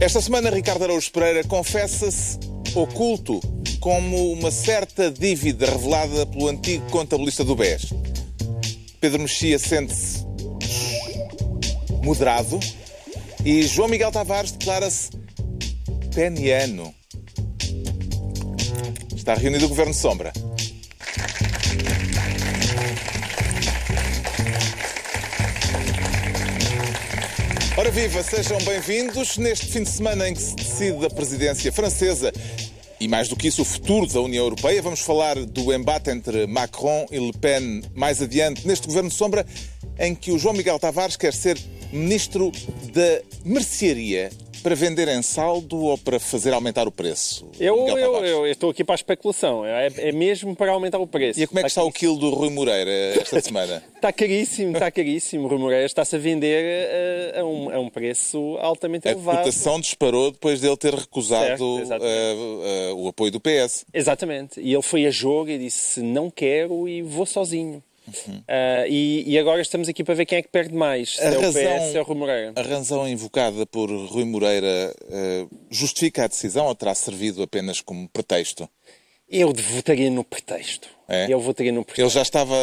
Esta semana, Ricardo Araújo Pereira confessa-se oculto como uma certa dívida revelada pelo antigo contabilista do BES. Pedro Mexia sente-se moderado e João Miguel Tavares declara-se peniano. Está reunido o Governo Sombra. Viva, sejam bem-vindos neste fim de semana em que se decide a presidência francesa e mais do que isso, o futuro da União Europeia. Vamos falar do embate entre Macron e Le Pen mais adiante neste governo de sombra em que o João Miguel Tavares quer ser ministro da mercearia para vender em saldo ou para fazer aumentar o preço? Eu, eu, eu, estou aqui para a especulação. É, é, mesmo para aumentar o preço. E como é que está, está o quilo do Rui Moreira esta semana? está caríssimo, está caríssimo. O Rui Moreira está-se a vender a, a, um, a, um, preço altamente elevado. A cotação disparou depois dele ter recusado certo, uh, uh, o apoio do PS. Exatamente. E ele foi a jogo e disse não quero e vou sozinho. Uhum. Uh, e, e, agora estamos aqui para ver quem é que perde mais, se a é razão, o PS, é o Rui Moreira. A razão invocada por Rui Moreira uh, justifica a decisão ou terá servido apenas como pretexto? Eu votaria no pretexto. É? Eu votaria no pretexto. Ele já estava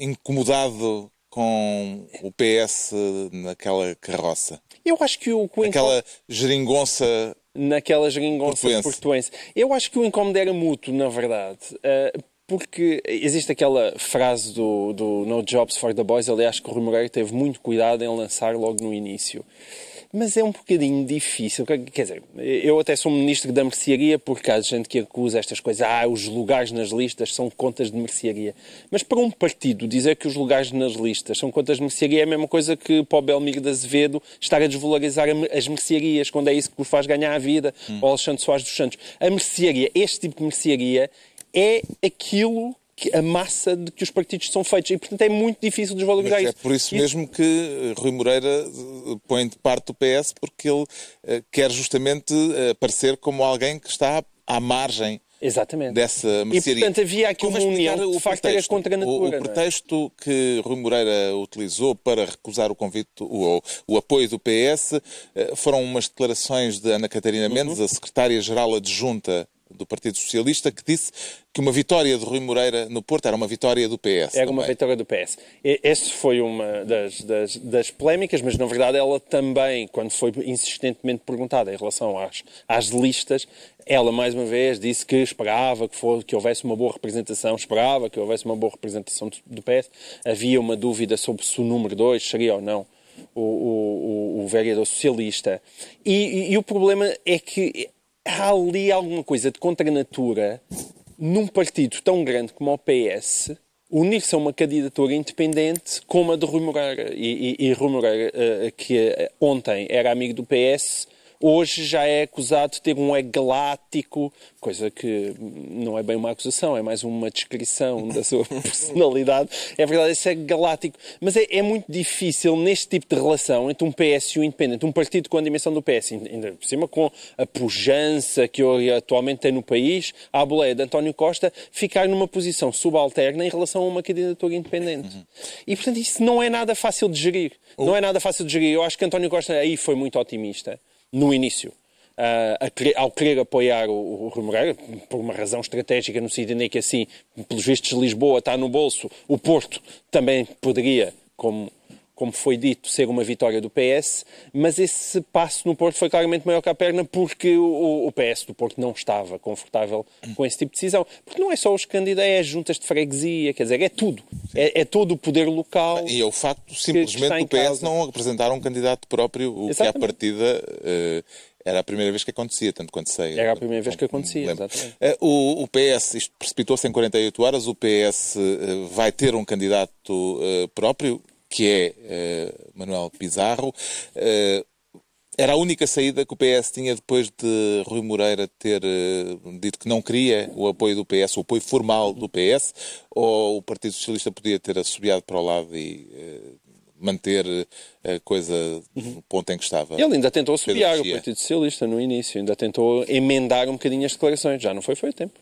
incomodado com o PS naquela carroça. Eu acho que o... Aquela geringonça naquela geringonça portuense. portuense. Eu acho que o incómodo era mútuo, na verdade. Porque existe aquela frase do, do No Jobs for the Boys, aliás, que o Rui Moreira teve muito cuidado em lançar logo no início. Mas é um bocadinho difícil. Quer dizer, eu até sou ministro da mercearia porque há gente que acusa estas coisas. Ah, os lugares nas listas são contas de mercearia. Mas para um partido dizer que os lugares nas listas são contas de mercearia é a mesma coisa que para o Belmiro de Azevedo estar a desvalorizar as mercearias, quando é isso que vos faz ganhar a vida, hum. ou Alexandre Soares dos Santos. A mercearia, este tipo de mercearia, é aquilo que a massa de que os partidos são feitos. E, portanto, é muito difícil desvalorizar Mas isso. É por isso mesmo que eh, Rui Moreira eh, põe de parte do PS, porque ele uh, quer justamente aparecer como alguém que está à margem Exatamente. dessa mercearia. E, portanto, havia aqui uma união o facto era contra a natura. O, o é? pretexto é? que Rui Moreira utilizou para recusar o convite, o, o apoio do PS, foram umas declarações de Ana Catarina Mendes, uhum. a secretária-geral adjunta do Partido Socialista, que disse que uma vitória de Rui Moreira no Porto era uma vitória do PS. Era também. uma vitória do PS. Essa foi uma das, das, das, polémicas, mas na verdade ela também, quando foi insistentemente perguntada em relação às, às listas, ela mais uma vez disse que esperava que, for, que houvesse uma boa representação, esperava que houvesse uma boa representação do PS. Havia uma dúvida sobre se o número 2 seria ou não o, o, o, vereador socialista. E, e, e, o problema é que há ali alguma coisa de contra-natura num partido tão grande como o PS unir-se a uma candidatura independente como a de Rui Moreira. E, e, e Rui Moreira, uh, que uh, ontem era amigo do PS, hoje já é acusado de ter um galáctico, coisa que não é bem uma acusação, é mais uma descrição da sua personalidade. É verdade, esse é galáctico. Mas é, é, muito difícil neste tipo de relação entre um PS e um independente, um partido com a dimensão do PS, ainda por cima com a pujança que atualmente tem no país, a boleia de António Costa, ficar numa posição subalterna em relação a uma candidatura independente. Uhum. E, portanto, isso não é nada fácil de gerir. Não é nada fácil de gerir. Eu acho que António Costa aí foi muito otimista no início. Uh, querer, ao querer apoiar o, o Rui Moreira, por uma razão estratégica, no sentido em que assim, pelos vistos, Lisboa está no bolso, o Porto também poderia, como como foi dito, ser uma vitória do PS, mas esse passo no Porto foi claramente maior que a perna porque o, o PS do Porto não estava confortável com esse tipo de decisão. Porque não é só os candidatos, é as juntas de freguesia, quer dizer, é tudo. É, é, todo o poder local. E é o facto simplesmente do PS causa. não apresentar um candidato próprio, o Exatamente. que à partida. Uh, era a primeira vez que acontecia, tanto quanto sei. Era a primeira vez que acontecia, exatamente. Eh, o, o PS, isto precipitou-se em 48 horas, o PS uh, vai ter um candidato próprio, que é uh, Manuel Pizarro. Uh, era a única saída que o PS tinha depois de Rui Moreira ter uh, dito que não queria o apoio do PS, o apoio formal do PS, ou o Partido Socialista podia ter assobiado para o lado e manter a coisa no ponto em que estava. Ele ainda tentou assobiar o Partido Socialista no início, ainda tentou emendar um bocadinho as declarações, já não foi foi tempo.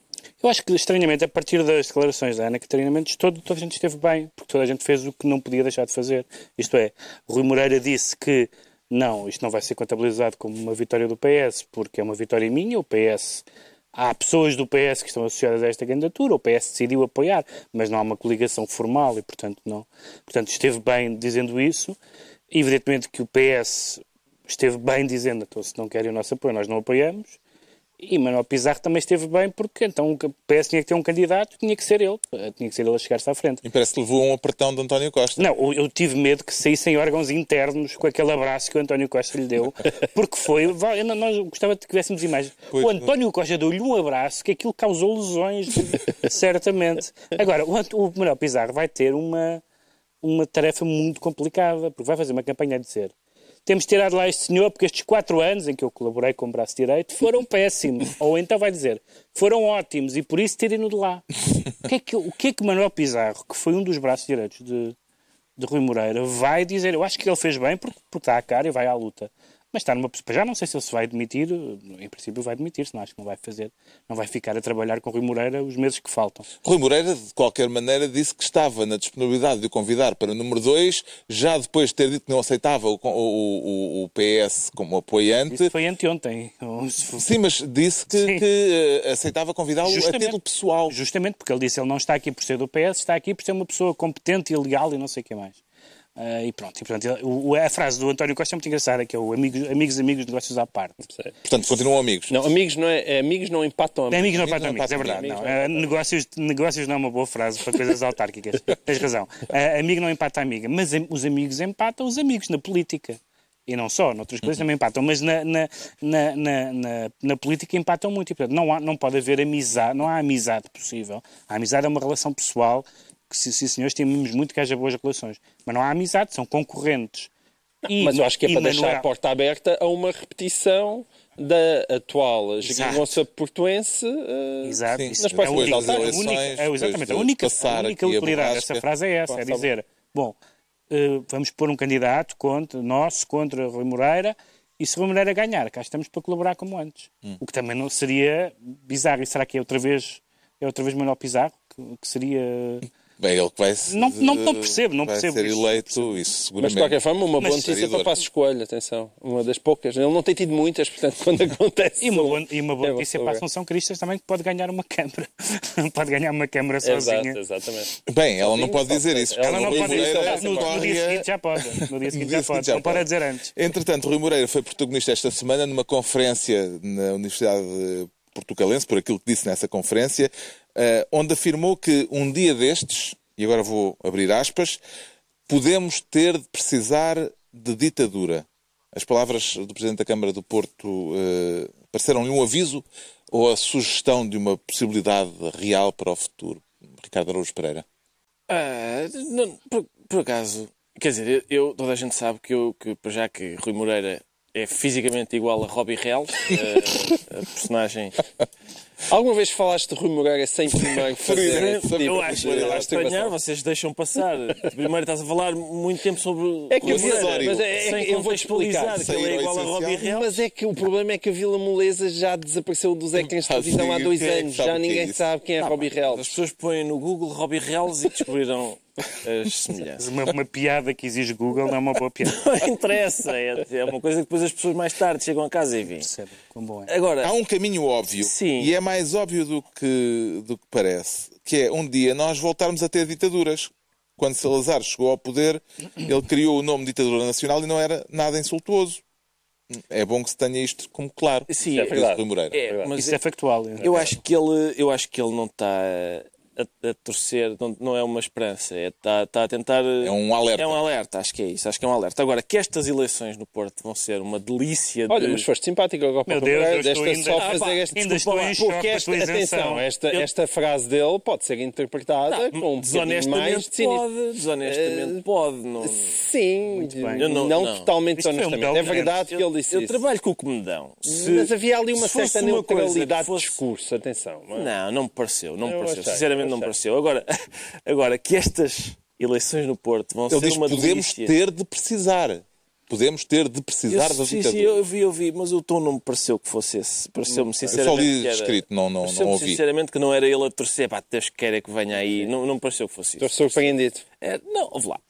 Eu acho que, estranhamente, a partir das declarações da Ana Catarina Mendes, todo, toda a gente esteve bem, porque toda a gente fez o que não podia deixar de fazer. Isto é, Rui Moreira disse que não, isto não vai ser contabilizado como uma vitória do PS, porque é uma vitória minha, o PS... Há pessoas do PS que estão associadas a esta candidatura, o PS decidiu apoiar, mas não há uma coligação formal e, portanto, não. Portanto, esteve bem dizendo isso. Evidentemente que o PS esteve bem dizendo, então, se não querem o nosso apoio, nós não apoiamos. E Manuel Pizarro também esteve bem, porque então o PS tinha que ter um candidato, tinha que ser ele, eh, tinha que ser ele a chegar-se à frente. E parece que levou um apertão de António Costa. Não, eu tive medo que saíssem órgãos internos com aquele abraço que o António Costa lhe deu, porque foi. Nós gostava de que tivéssemos imagens. Pois, o António Costa deu-lhe um abraço que aquilo causou lesões, certamente. Agora, o, o Manuel Pizarro vai ter uma, uma tarefa muito complicada, porque vai fazer uma campanha a dizer temos tirado lá este senhor porque estes quatro anos em que eu colaborei com o braço direito foram péssimos. Ou então vai dizer, foram ótimos e por isso tirem-no de lá. O que, é que, o que é que Manuel Pizarro, que foi um dos braços direitos de, de Rui Moreira, vai dizer? Eu acho que ele fez bem porque, porque está à cara e vai à luta. Mas está numa Já não sei se ele se vai demitir, em princípio vai demitir-se, não acho que não vai fazer, não vai ficar a trabalhar com Rui Moreira os meses que faltam. Rui Moreira, de qualquer maneira, disse que estava na disponibilidade de o convidar para o número 2, já depois de ter dito que não aceitava o, o, o PS como apoiante. Isso foi anteontem. Sim, mas disse que, que uh, aceitava convidá-lo a título pessoal. Justamente, porque ele disse que ele não está aqui por ser do PS, está aqui por ser uma pessoa competente e legal e não sei o que mais. Uh, e pronto, e, portanto, o, a frase do António Costa é muito engraçada, que é o amigos, amigos, amigos, negócios à parte. Portanto, continuam amigos. Não, amigos não, é, é amigos não empatam amigos. amigos não empatam amigos, é verdade. Não. Uh, negócios, negócios não é uma boa frase para coisas autárquicas. Tens razão. Uh, amigo não empata amiga, mas os amigos empatam os amigos na política. E não só, noutras coisas também empatam, mas na, na, na, na, na política empatam muito. E, portanto, não, há, não pode haver amizade, não há amizade possível. A amizade é uma relação pessoal que, sim, senhores, tememos muito que haja boas relações. Mas não há amizade, são concorrentes. E, mas eu acho que é para Manuel... deixar a porta aberta a uma repetição da atual geringonça portuense uh, Exato. Sim, nas próximas é eleições. Única, é, exatamente. A única, a única utilidade dessa frase é essa, é dizer, bom, uh, vamos pôr um candidato contra, nosso contra Rui Moreira e se Rui Moreira ganhar, cá estamos para colaborar como antes. Hum. O que também não seria bizarro. E será que é outra vez, é outra vez Manuel Pizarro? Que, que seria... Bem, ele que vai não, não, não percebo, não vai percebo. ser eleito, isso seguramente. Mas de qualquer forma, uma boa notícia para o Passo Escolha, atenção. Uma das poucas. Ele não tem tido muitas, portanto, quando acontece. E uma boa, e uma boa é notícia para a Assunção Cristas também que pode ganhar uma Câmara. pode ganhar uma Câmara sozinha. Exato, exatamente. Bem, ela não pode dizer isso. Ela não pode dizer isso. No, no dia seguinte já pode. No dia seguinte já pode. Não pode dizer antes. Entretanto, Rui Moreira foi protagonista esta semana numa conferência na Universidade Portugalense, por aquilo que disse nessa conferência, eh, onde afirmou que um dia destes e agora vou abrir aspas, podemos ter de precisar de ditadura. As palavras do Presidente da Câmara do Porto eh, pareceram-lhe um aviso ou a sugestão de uma possibilidade real para o futuro? Ricardo Araújo Pereira. Ah, não, por, por, acaso, quer dizer, eu, toda a gente sabe que, eu, que já que Rui Moreira é fisicamente igual a Robbie Real, a, a personagem Alguma vez falaste de Rui Moreira sem primeiro fazer? eu acho que é estranhar, vocês deixam passar. Primeiro estás a falar muito tempo sobre é que Rui Moreira, mas é, é, eu vou explicar que ele é igual a Robbie Real. Mas é que o problema é que a Vila Moleza já desapareceu dos ecrãs de televisão há dois anos. Já ninguém sabe quem é Robbie Real. As pessoas põem no Google Robbie Reals e descobriram as semelhanças. Uma, uma, piada que exige Google não é uma boa piada. Não interessa, é, é, uma coisa que depois as pessoas mais tarde chegam a casa e veem. É. Agora, Há um caminho óbvio, sim. e é mais óbvio do que, do que parece, que é um dia nós voltarmos a ter ditaduras. Quando Salazar chegou ao poder, ele criou o nome ditadura nacional e não era nada insultuoso. É bom que se tenha isto como claro. Sim, é verdade. É, mas isso é factual. Eu acho que ele, eu acho que ele não está a, a, torcer, não, não é uma esperança, está é, tá a tentar. É um alerta. É um alerta, acho que é isso, acho que é um alerta. Agora, que estas eleições no Porto vão ser uma delícia. Olha, mas foste simpático agora para Deus, desta ainda, só fazer ah, este desculpa lá, porque esta, atenção, esta, eu... esta frase dele pode ser interpretada não, com um desonestamente mais pode, desonestamente uh, pode, não. Sim, não, não, não, totalmente desonestamente. Um é verdade que ele disse eu, isso. Eu trabalho com o que me dão. Se, mas havia ali uma certa neutralidade de discurso, atenção. Não, não me pareceu, não me pareceu. Sinceramente não me pareceu. Agora, agora que estas eleições no Porto vão Ele ser diz, uma podemos delícia. ter de precisar. Podemos ter de precisar eu, da sim, Sim, eu vi, eu vi, mas o tom não me pareceu que fosse esse. Pareceu-me sinceramente. Eu só li escrito, não, não, não ouvi. sinceramente que não era ele a torcer, pá, Deus queira que venha aí. Não, não me pareceu que fosse isso. Estou surpreendido. É, não, ouve lá.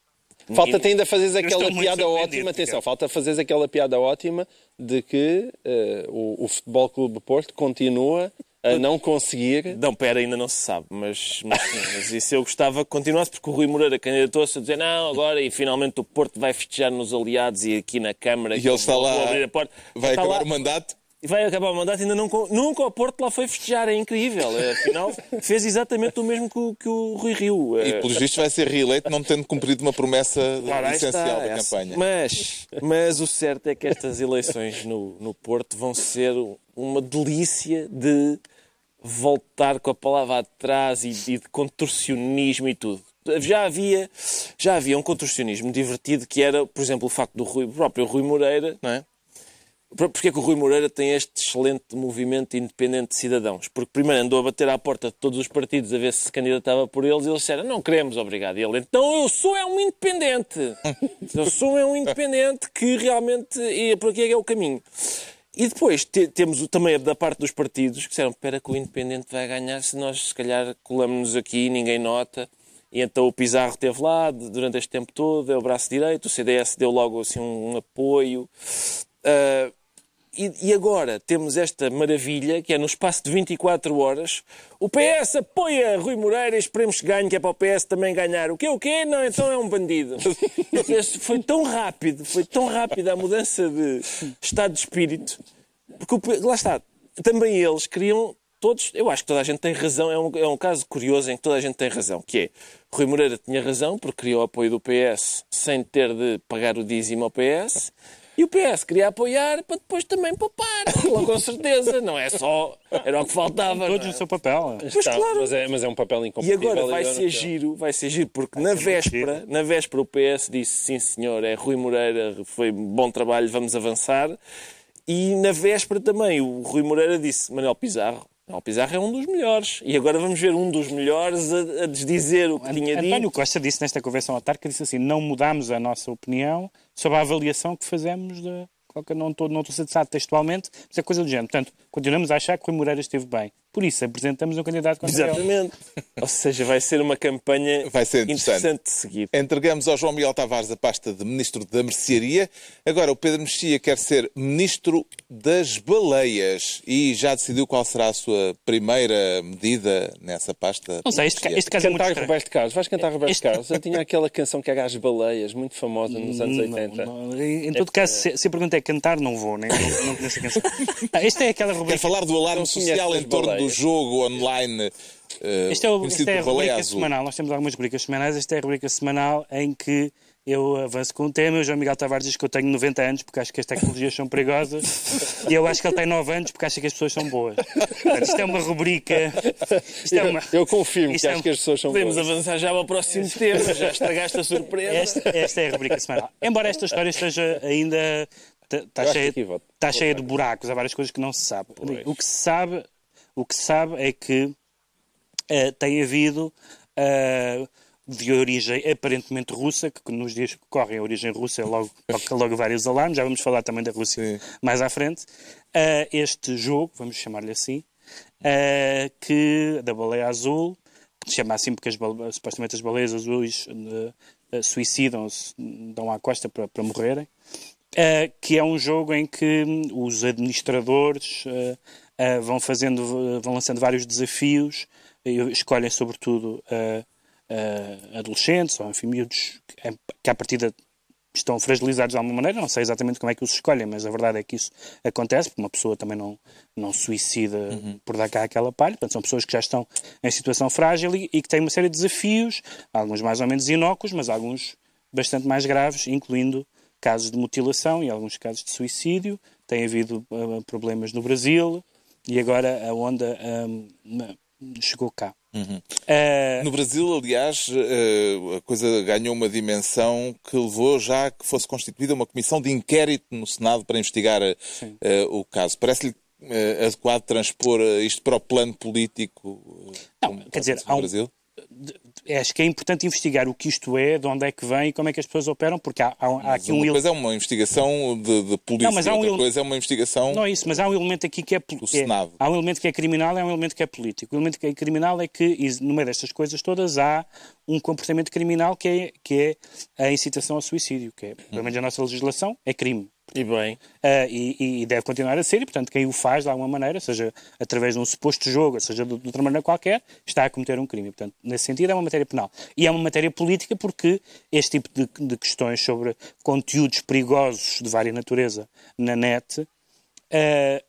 Falta-te ainda fazeres aquela estou piada ótima, atenção, falta fazeres aquela piada ótima de que eh, o, o Futebol Clube Porto continua a não conseguir. Não, pera, ainda não se sabe, mas, mas, sim, mas isso eu gostava que continuasse, porque o Rui Moreira candidatou-se a dizer não, agora e finalmente o Porto vai festejar nos aliados e aqui na Câmara. E ele está vou lá, abrir a porta. vai Está acabar lá- o mandato. E vai acabar o mandato, ainda não, nunca o Porto lá foi festejar, é incrível. Afinal, fez exatamente o mesmo que o, que o Rui Rio. E, pelos vistos, vai ser reeleito não tendo cumprido uma promessa aí essencial da essa. campanha. Mas, mas o certo é que estas eleições no, no Porto vão ser uma delícia de voltar com a palavra atrás e, e de contorcionismo e tudo. Já havia, já havia um contorcionismo divertido que era, por exemplo, o facto do Rui, próprio Rui Moreira, não é? Por- Porquê que o Rui Moreira tem este excelente movimento independente de cidadãos? Porque primeiro andou a bater à porta de todos os partidos a ver se se candidatava por eles e eles disseram, não queremos, obrigado. E ele, então eu sou é um independente. Eu sou é um independente que realmente é por aqui é que é o caminho. E depois te- temos também da parte dos partidos que disseram, espera que o independente vai ganhar se nós se calhar colamos-nos aqui ninguém nota. E então o Pizarro esteve lá durante este tempo todo, é o braço direito, o CDS deu logo assim um, um apoio. Ah, e, e agora temos esta maravilha que é no espaço de 24 horas o PS apoia Rui Moreira e esperemos que ganhe, que é para o PS também ganhar. O quê? O quê? Não, então é um bandido. Este foi tão rápido, foi tão rápida a mudança de estado de espírito, porque lá está, também eles queriam todos, eu acho que toda a gente tem razão, é um, é um caso curioso em que toda a gente tem razão, que é Rui Moreira tinha razão porque queria o apoio do PS sem ter de pagar o dízimo ao PS. E o PS queria apoiar para depois também poupar, com certeza. Não é só. Era o que faltava. Todos é? no seu papel. Pois Está, claro. mas, é, mas é um papel E incompatível. agora vai ser giro, vai ser giro, porque na véspera, na véspera o PS disse sim senhor, é Rui Moreira, foi bom trabalho, vamos avançar. E na véspera também o Rui Moreira disse Manuel Pizarro. Manuel Pizarro é um dos melhores. E agora vamos ver um dos melhores a, a desdizer o que tinha António dito. Costa disse nesta convenção autárquica, disse assim, não mudámos a nossa opinião sobre a avaliação que fazemos de... Não estou, não estou satisfeito textualmente, mas é coisa do género. Portanto, continuamos a achar que Rui Moreira esteve bem. Por isso, apresentamos um candidato contra ele. Exatamente. Ou seja, vai ser uma campanha Vai ser interessante. de seguir. Entregamos ao João Miguel Tavares a pasta de Ministro da Mercearia. Agora, o Pedro Mexia quer ser Ministro das Baleias e já decidiu qual será a sua primeira medida nessa pasta. Não sei, este, ca- este caso é muito Cantar estranho. Roberto Carlos, vais cantar Roberto Este- Carlos. Eu tinha aquela canção que era As Baleias, muito famosa nos anos 80. Não, não. Em todo caso, se, se a pergunta é cantar, não vou, nem não conheço a canção. Não, Esta é aquela Quer rubrica. falar do alarme social em torno do baleias. jogo online eh, Esta é, o, conhecido é a rubrica Azul. semanal. Nós temos algumas rubricas semanais. Esta é a rubrica semanal em que eu avanço com um tema. O João Miguel Tavares diz que eu tenho 90 anos porque acho que as tecnologias são perigosas. E eu acho que ele tem 9 anos porque acha que as pessoas são boas. Portanto, isto é uma rubrica. Isto é uma. Eu confirmo Isto que é acho que as pessoas são Podemos boas. avançar já para o próximo tema, já estragaste a surpresa. Esta, esta é a rubrica semanal. Embora esta história esteja ainda. Está Eu acho cheia, aqui tá cheia de buracos, há várias coisas que não se sabe. O que se sabe, o que se sabe é que eh, tem havido eh, de origem aparentemente russa, que nos dias que correm a origem russa é logo, logo vários alarmes, já vamos falar também da Rússia Sim. mais à frente, eh, este jogo, vamos chamar-lhe assim, eh, que da baleia azul, que se chama assim porque as supostamente as baleias azuis eh, suicidam-se, dão à costa para, para morrerem, eh, que é um jogo em que hum, os administradores eh, eh, vão fazendo, vão lançando vários desafios, escolhem sobretudo adolescentes ou enfim, miúdos que, que à partida estão fragilizados de alguma maneira, não sei exatamente como é que os escolhem, mas a verdade é que isso acontece, porque uma pessoa também não, não suicida por dar cá aquela palha, portanto são pessoas que já estão em situação frágil e, e que têm uma série de desafios, alguns mais ou menos inócuos, mas alguns bastante mais graves, incluindo casos de mutilação e alguns casos de suicídio. Tem havido ah, problemas no Brasil e agora a onda ah, chegou cá. Ah, No Brasil, aliás, a coisa ganhou uma dimensão que levou já a que fosse constituída uma comissão de inquérito no Senado para investigar o caso. Parece-lhe adequado transpor isto para o plano político Não, quer dizer, há um- Brasil? Acho que é importante investigar o que isto é, de onde é que vem e como é que as pessoas operam, porque há, há, há aqui um... Uma coisa é uma investigação de, de polícia, Não, mas há um outra ele- coisa é uma investigação... Não é isso, mas há um elemento aqui que é, pol- Do que é- Senado. Há um elemento que é criminal e há um elemento que é político. O elemento que é criminal é que, no meio destas coisas todas, há um comportamento criminal que é, que é a incitação ao suicídio, que é, pelo menos a nossa legislação, é crime. E bem, Ah, e, e deve continuar a ser, e portanto quem o faz de alguma maneira, seja através de um suposto jogo, seja de, de outra maneira qualquer, está a cometer um crime. Portanto, nesse sentido é uma matéria penal. E é uma matéria política porque este tipo de, de questões sobre conteúdos perigosos de vária natureza na net ah,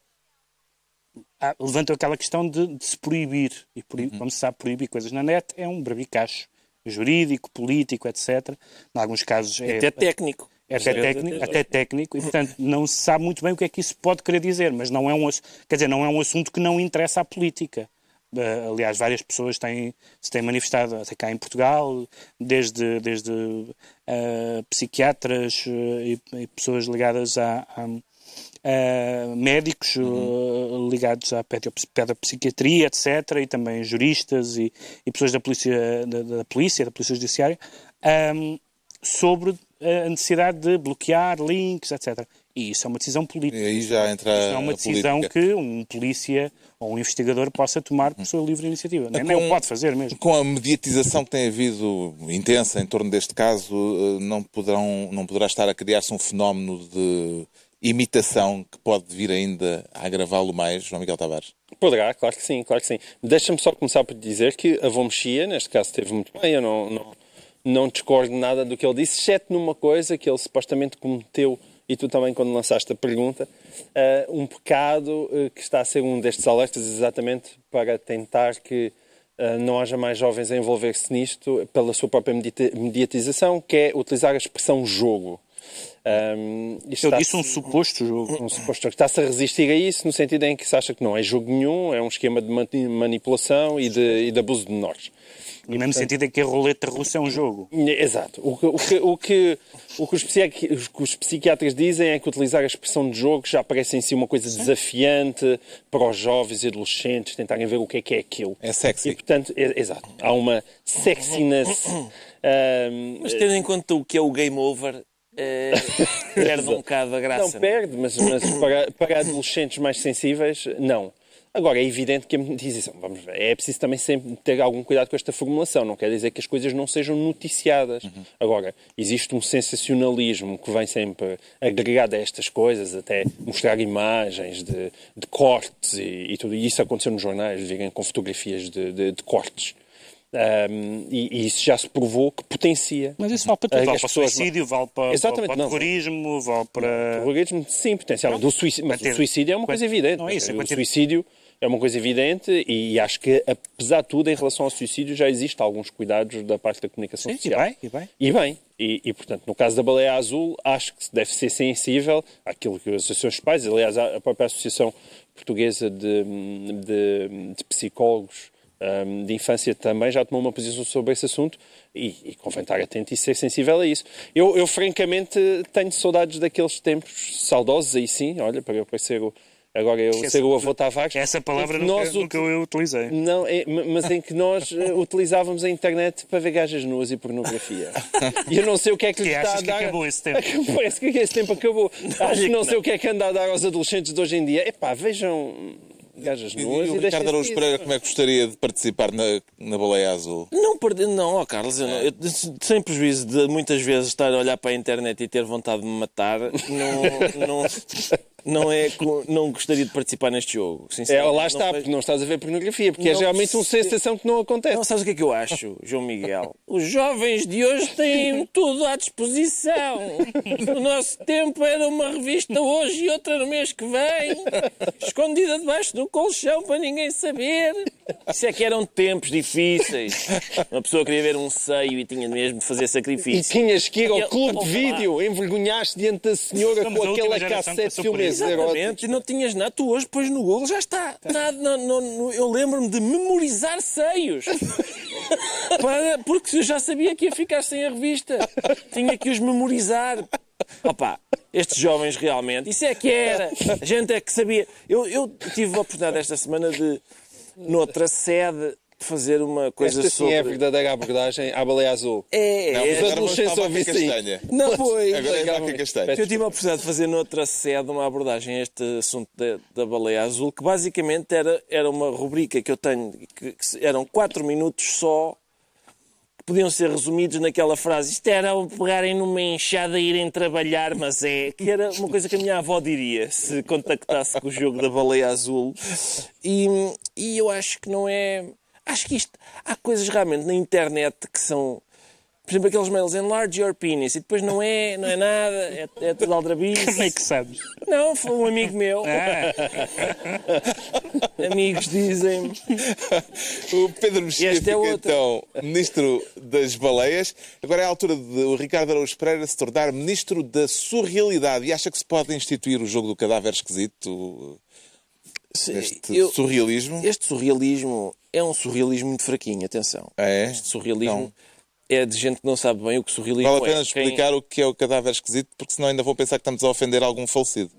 levantam aquela questão de, de se proibir. E proib- como se sabe, proibir coisas na net é um bravicacho jurídico, político, etc. Em alguns casos é, até técnico. Até técnico, até técnico, e portanto não se sabe muito bem o que é que isso pode querer dizer, mas não é um, quer dizer, não é um assunto que não interessa à política. Eh, aliás, várias pessoas têm, se têm manifestado até cá em Portugal, desde, desde eh, psiquiatras eh, e, e pessoas ligadas a, a- médicos eh, ligados à pedopsi- pedopsiquiatria, etc., e também juristas e, e pessoas da polícia, da, da polícia, da polícia judiciária, ahm, sobre a necessidade de bloquear links, etc. E isso é uma decisão E política. aí já entra Isso não é uma decisão política. que um polícia ou um investigador possa tomar por sua livre iniciativa. Nem, nem o Com- pode fazer mesmo. Com a mediatização que tem havido intensa em torno deste caso, eh, não, poderão, não poderá estar a criar-se um fenómeno de imitação que pode vir ainda a agravá-lo mais, João Miguel Tavares? Poderá, claro que sim, claro que sim. Deixa-me só começar por dizer que a Vomexia, neste caso, esteve muito bem. Eu não, não, não discordo nada do que ele disse, exceto numa coisa que ele supostamente cometeu, e tu também quando lançaste a pergunta, eh, um pecado eh, que está a ser um destes alertas exatamente para tentar que eh, não haja mais jovens a envolver-se nisto pela sua própria mediatização, que é utilizar a expressão jogo. Um, isto Eu disse um suposto jogo. um suposto está-se a resistir a isso no sentido em que se acha que não é jogo nenhum, é um esquema de mani- manipulação e de, e de abuso de menores. No mesmo sentido em que a roleta russa é um jogo. Exato. O que, o que, o que, o que os, psiqui- os que os psiquiatras dizem é que utilizar a expressão de jogo já parece em si uma coisa desafiante para os jovens e adolescentes tentarem ver o que é que é aquilo. É sexy. E, portanto, é- exato. Há uma sexiness. ahm, Mas tendo em conta o que é o game over, eh, perde um bocado a graça. Não perde, mas, mas para, para adolescentes mais sensíveis, não. Agora, é evidente que a mediatização, vamos ver, é preciso também sempre ter algum cuidado com esta formulação. Não quer dizer que as coisas não sejam noticiadas. Agora, existe um sensacionalismo que vem sempre agregado a estas coisas, até mostrar imagens de, de cortes e, e tudo. E isso aconteceu nos jornais, virem com fotografias de, de- de cortes. Ahm, e, e isso já se provou que potencia. Mas isso vale para tudo. Vale para o pessoas- suicídio, vale para, Exatamente, para o não. terrorismo, vale para... Terrorismo, sim, potencialmente. Do suicídio, mas Quanti- o suicídio é uma coisa evidente. não é isso, é o suicídio é uma coisa evidente e acho que, apesar de tudo, em relação ao suicídio, já existem alguns cuidados da parte da comunicação Sim, e social. bem, e bem. E bem. E, e, portanto, no caso da baleia azul, acho que se deve ser sensível àquilo que as associações de pais, aliás, a a própria Associação Portuguesa de, de- de Psicólogos hum, de Infância também já tomou uma posição sobre esse assunto e, e convém estar atento e ser sensível a isso. Eu, eu, francamente, tenho saudades daqueles tempos saudosos, aí sim, olha, para eu parecer o, agora eu Essa- ser o avô Tavares. Essa palavra nunca, nós nunca eu utilizei. não, é, ma- mas em que nós eh, utilizávamos a internet para ver gajas nuas e pornografia. E eu não sei o que é que lhe está a achas que dar. acabou esse tempo? Parece que esse tempo acabou. Acho que não sei o que é que anda a dar aos adolescentes de hoje em dia. Epá, vejam gajas nuas e e, o Ricardo Araújo. Pereira, como é que gostaria de participar na, na baleia azul? Não não, ó Carlos, eu não- eu, sem prejuízo de muitas vezes estar a olhar para a internet e ter vontade de me matar, não, não, não, é, não gostaria de participar neste jogo. É, sinceramente. lá Não está, vejo- porque não estás a ver pornografia, porque é Não geralmente uma sei- sensação que não acontece. Não, sabes o que é que eu acho, João Miguel? Os jovens de hoje têm tudo à disposição. No nosso tempo era uma revista hoje e outra no mês que vem, escondida debaixo do colchão para ninguém saber. Isso é que eram tempos difíceis. Uma pessoa queria ver um seio e tinha mesmo de fazer E sacrifício. tinhas que ir ao E- clube de vídeo, envergonhaste diante da senhora Somos com aquela cassete filmes. Exatamente, e não tinhas nada. Tu hoje pões no Google, já está. Nada, não, não, não- eu lembro-me de memorizar seios. Para, porque eu já sabia que ia ficar sem a revista. Tinha que os memorizar. Opa, estes jovens realmente, isso é que era. A gente é que sabia. Eu, eu tive a oportunidade esta semana de, noutra sede, fazer uma coisa Esta sim sobre... é a verdadeira abordagem à baleia azul. É, Não, é. mas agora vamos adolescência para a ouvir vaca sim. Não foi. Agora é vaca castanha. Eu tive a oportunidade de fazer noutra sede uma abordagem a este assunto da, da baleia azul, que basicamente era, era uma rubrica que eu tenho, que, que eram quatro minutos só, que podiam ser resumidos naquela frase, isto era pegarem numa enxada e irem trabalhar, mas é, que era uma coisa que a minha avó diria, se contactasse com o jogo da baleia azul. E, e eu acho que não é... Acho que isto... Há coisas realmente na internet que são... Por exemplo, aqueles mails, enlarge your penis, e depois não é, não é nada, é, é tudo aldrabice. Como é que sabes? Não, foi um amigo meu. Ah, Amigos dizem-me. O Pedro Mexia é fica, outro. então, ministro das baleias. Agora é a altura de o Ricardo Araújo Pereira se tornar ministro da surrealidade. E acha que se pode instituir o jogo do cadáver esquisito? Este Eu- surrealismo? Este surrealismo é um surrealismo muito fraquinho, atenção. É? Este surrealismo é de gente que não sabe bem o que surrealismo Vale a pena é. explicar o que é o cadáver esquisito, porque senão ainda vou pensar que estamos a ofender algum falecido.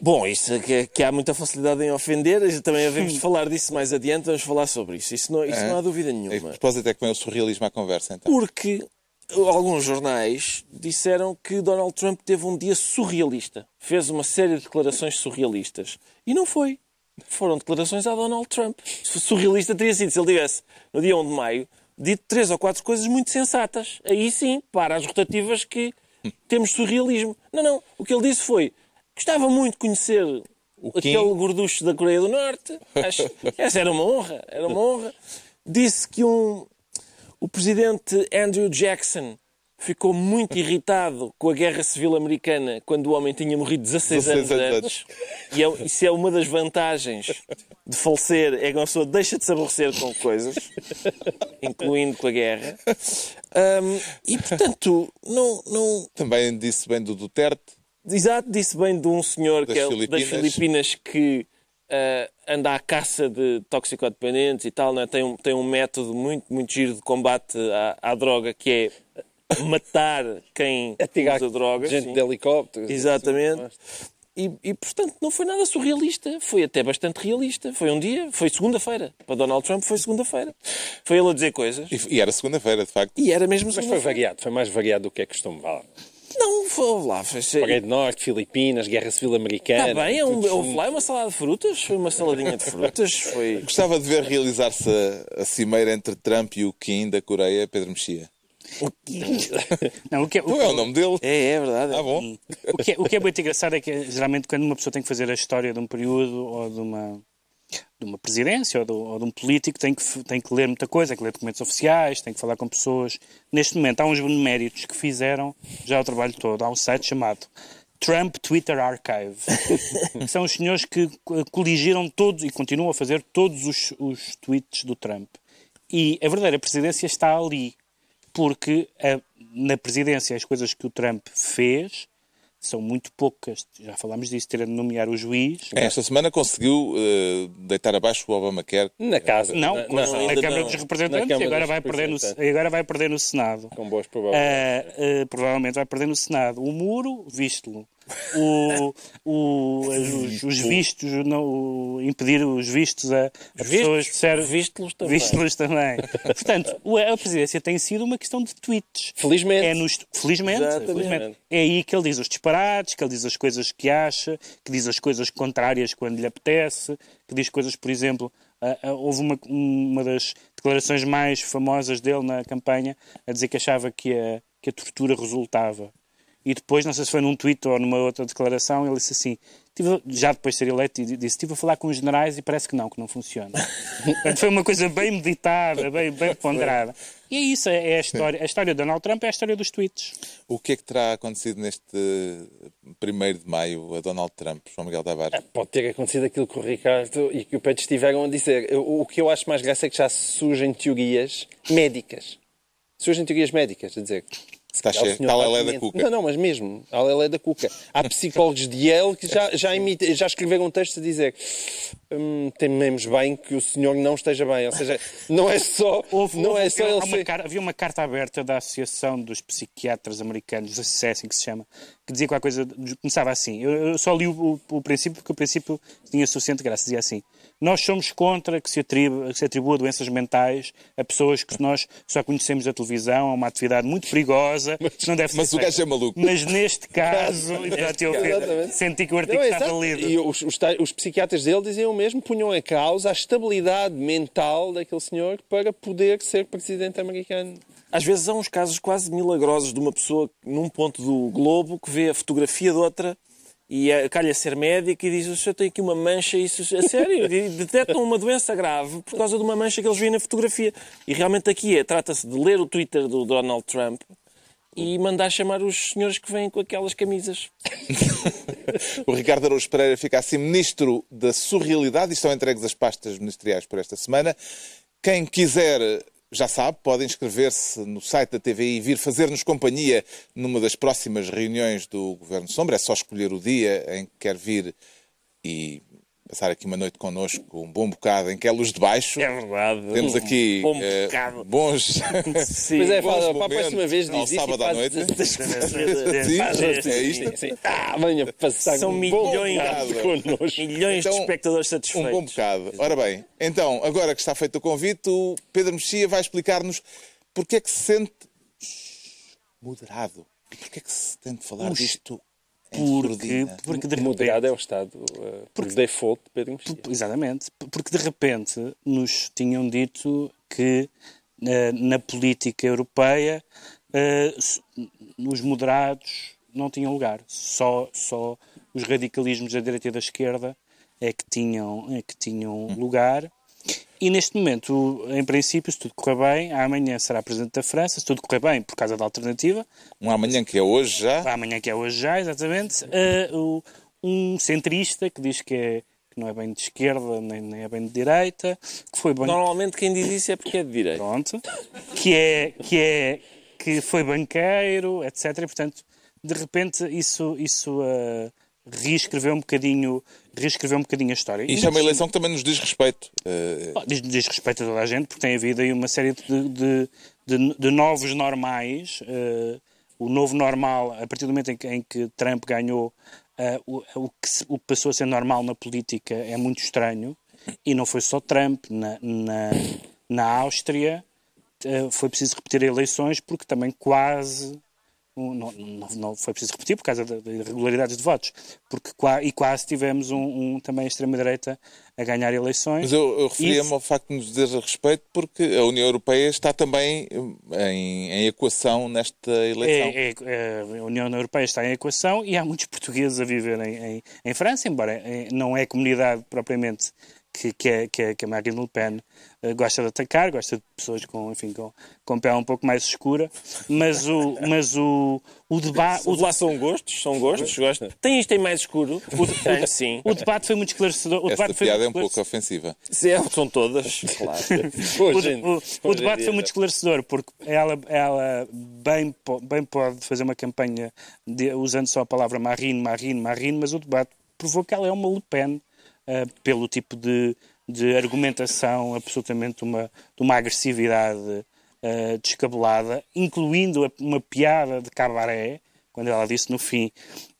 Bom, isso é que, que há muita facilidade em ofender, e também havemos de falar disso mais adiante, vamos falar sobre isso. Isso não, isso É? não há dúvida nenhuma. propósito é que vem o surrealismo à conversa, então. Porque alguns jornais disseram que Donald Trump teve um dia surrealista. Fez uma série de declarações surrealistas. E não foi. Foram declarações a Donald Trump. Surrealista teria sido se ele tivesse, no dia 1 de maio, dito três ou quatro coisas muito sensatas. Aí sim, para as rotativas que temos surrealismo. Não, não. O que ele disse foi: gostava muito de conhecer aquele gorducho da Coreia do Norte. Acho, essa era uma honra. Era uma honra. Disse que um, o presidente Andrew Jackson ficou muito irritado com a Guerra Civil Americana quando o homem tinha morrido 16, 16 anos antes. E é, isso é uma das vantagens de falecer, é que uma pessoa deixa de se aborrecer com coisas, incluindo com a guerra. Ahm, e, portanto, não, não, Também disse bem do Duterte. Exato, disse bem de um senhor Das que é Filipinas. das Filipinas que ah, anda à caça de toxicodependentes e tal, não é? tem, um, tem um método muito, muito giro de combate à, à droga que é matar quem Atirar usa drogas. gente sim. de helicópteros. Exatamente. E, e, portanto, não foi nada surrealista. Foi até bastante realista. Foi um dia, foi segunda-feira. Para Donald Trump foi segunda-feira. Foi ele a dizer coisas. E, e era segunda-feira, de facto. E era mesmo Mas foi variado, foi mais variado do que é costume. Vá lá. Não, foi lá. Foi, Coreia do Norte, Filipinas, Guerra Civil Americana. Está bem, é um, houve lá uma salada de frutas, foi uma saladinha de frutas, foi... Gostava de ver realizar-se a, a cimeira entre Trump e o Kim da Coreia, Pedro Mexia. não, o que é, o é o nome dele? É, é verdade. Ah, bom. O que, é, o que é muito engraçado é que, geralmente, quando uma pessoa tem que fazer a história de um período ou de uma, de uma presidência ou de, ou de um político, tem que, tem que ler muita coisa, tem que ler documentos oficiais, tem que falar com pessoas. Neste momento, há uns beneméritos que fizeram já o trabalho todo. Há um site chamado Trump Twitter Archive, são os senhores que co- coligiram todos e continuam a fazer todos os, os tweets do Trump. E a verdadeira presidência está ali porque a- na presidência as coisas que o Trump fez são muito poucas. Já falámos disso, ter de nomear o juiz. Esta semana conseguiu eh, deitar abaixo o Obamacare. Na casa. Não, na, na- na, Câmara não. dos Na Representantes Câmara e agora dos vai, perder no, Representantes. e agora vai perder no Senado. com boas probabilidades. Ah, ah, provavelmente vai perder no Senado. O muro, visto-lo. O, o, os, os vistos, não, impedir os vistos a, a pessoas de ser Vistos também. Vistos também. Portanto, a presidência tem sido uma questão de tweets. Felizmente. É nos, felizmente, felizmente. É aí que ele diz os disparates, que ele diz as coisas que acha, que diz as coisas contrárias quando lhe apetece, que diz coisas, por exemplo, ah, ah, houve uma, uma das declarações mais famosas dele na campanha a dizer que achava que a, que a tortura resultava. E depois, não sei se foi num tweet ou numa outra declaração, ele disse assim, tive- já depois de ser eleito, disse, estive a falar com os generais e parece que não, que não funciona. Portanto, foi uma coisa bem meditada, bem, bem ponderada. E é isso, é é a história. A história de Donald Trump é a história dos tweets. O que é que terá acontecido neste 1 de maio a Donald Trump, João Miguel Tavares? Pode ter acontecido aquilo que o Ricardo e que o Pedro estiveram a dizer. Eu- O que eu acho mais graça é que já surgem teorias médicas. Surgem teorias médicas, a dizer. Se Está o cheio. Está está lelé da cuca. Não, não, mas mesmo. A lelé da cuca. Há psicólogos de Yale que já, já, imita- já escreveram um texto a dizer hum, tememos bem que o senhor não esteja bem. Ou seja, não é só, Houve, não houve- é só havia, ele uma ser... car- havia uma carta aberta da Associação dos Psiquiatras Americanos, é assim que se chama, que dizia qualquer coisa, começava assim. Eu, eu só li o, o- o princípio, porque o princípio tinha suficiente graça. Dizia assim: Nós somos contra que se, atribu, que se atribua doenças mentais a pessoas que nós só conhecemos da televisão, é uma atividade muito perigosa, que não deve ser mas o gajo é maluco. Mas neste caso, Exatamente. senti que o Não, artigo é estava lido. E os, os, os psiquiatras dele diziam o mesmo, punham em causa a estabilidade mental daquele senhor para poder ser presidente americano. Às vezes há uns casos quase milagrosos de uma pessoa num ponto do globo que vê a fotografia de outra e eh, calha ser médico e diz: O senhor tem aqui uma mancha, isso a sério, detectam uma doença grave por causa de uma mancha que eles veem na fotografia. E realmente aqui é, trata-se de ler o Twitter do Donald Trump e mandar chamar os senhores que vêm com aquelas camisas. O Ricardo Araújo Pereira fica assim ministro da surrealidade e estão entregues as pastas ministeriais por esta semana. Quem quiser, já sabe, pode inscrever-se no site da TVI e vir fazer-nos companhia numa das próximas reuniões do Governo Sombra. É só escolher o dia em que quer vir e passar aqui uma noite connosco, um bom bocado, em que é luz de baixo. É verdade. Temos aqui Bom eh, bocado. bons. Sim. Pois é, fala, para a próxima vez ao diz isso sábado à noite. Sim, é isto. sim. Ah, venha passar São um milhões, bom connosco. milhões de Então, espectadores Um satisfeitos. bom bocado. Ora bem, então, agora que está feito o convite, o Pedro Mexia vai explicar-nos porque é que se sente moderado. E porque é que se tem de falar disto Porque, porque de repente, Moderado é o estado uh, por default de Pedro Mexia. Exatamente, porque de repente nos tinham dito que eh, na política europeia s- os moderados não tinham lugar, só, só os radicalismos da direita e da esquerda é que tinham, é que tinham lugar. E neste momento, em princípio, se tudo correr bem, amanhã será Presidente da França, se tudo correr bem, por causa da alternativa, Um amanhã que é hoje já. amanhã que é hoje já, exatamente, o- um centrista que diz que, é, que não é bem de esquerda, nem, nem é bem de direita, que foi bem... Normalmente quem diz isso é porque é de direito. Pronto. Que é, que é, que foi banqueiro, etc. E, portanto, de repente, isso, isso eh, reescreveu um bocadinho, reescreveu um bocadinho a história. Isto é uma eleição que também nos diz respeito. Bom, Diz, diz respeito a toda a gente, porque tem havido aí uma série de, de, de- de novos normais. eh, o novo normal, a partir do momento em que, em que Trump ganhou, eh, o, o que se- o que passou a ser normal na política é muito estranho. E não foi só Trump. Na, na, na Áustria foi preciso repetir eleições porque também quase um, não, não, não foi preciso repetir por causa de, de irregularidades de votos, porque e quase tivemos um, um- também a extrema-direita a ganhar eleições. Mas eu, eu referia-me ao facto de nos dizer a respeito porque a União Europeia está também em, em equação nesta eleição. É, é, é, a União Europeia está em equação e há muitos portugueses a viver em, em, em França, embora eh, não é comunidade propriamente que, que, é, que, é, que a Marine Le Pen eh, gosta de atacar, gosta de pessoas com, enfim, com, com pele um pouco mais escura, mas o, mas o, o debate... O de lá são gostos, são gostos, gosta. Tem isto em mais escuro? O de Tenho, sim. O debate foi muito esclarecedor. O Esta debate foi piada é um pouco ofensiva. Sim, são todas, claro. O, Hoje, o- o em debate foi muito esclarecedor, porque ela, ela bem, bem pode fazer uma campanha de- usando só a palavra Marine, Marine, Marine, mas o debate provou que ela é uma Le Pen, ah, pelo tipo de, de argumentação absolutamente uma, de uma agressividade ah, descabelada, incluindo uma piada de cabaré, quando ela disse no fim,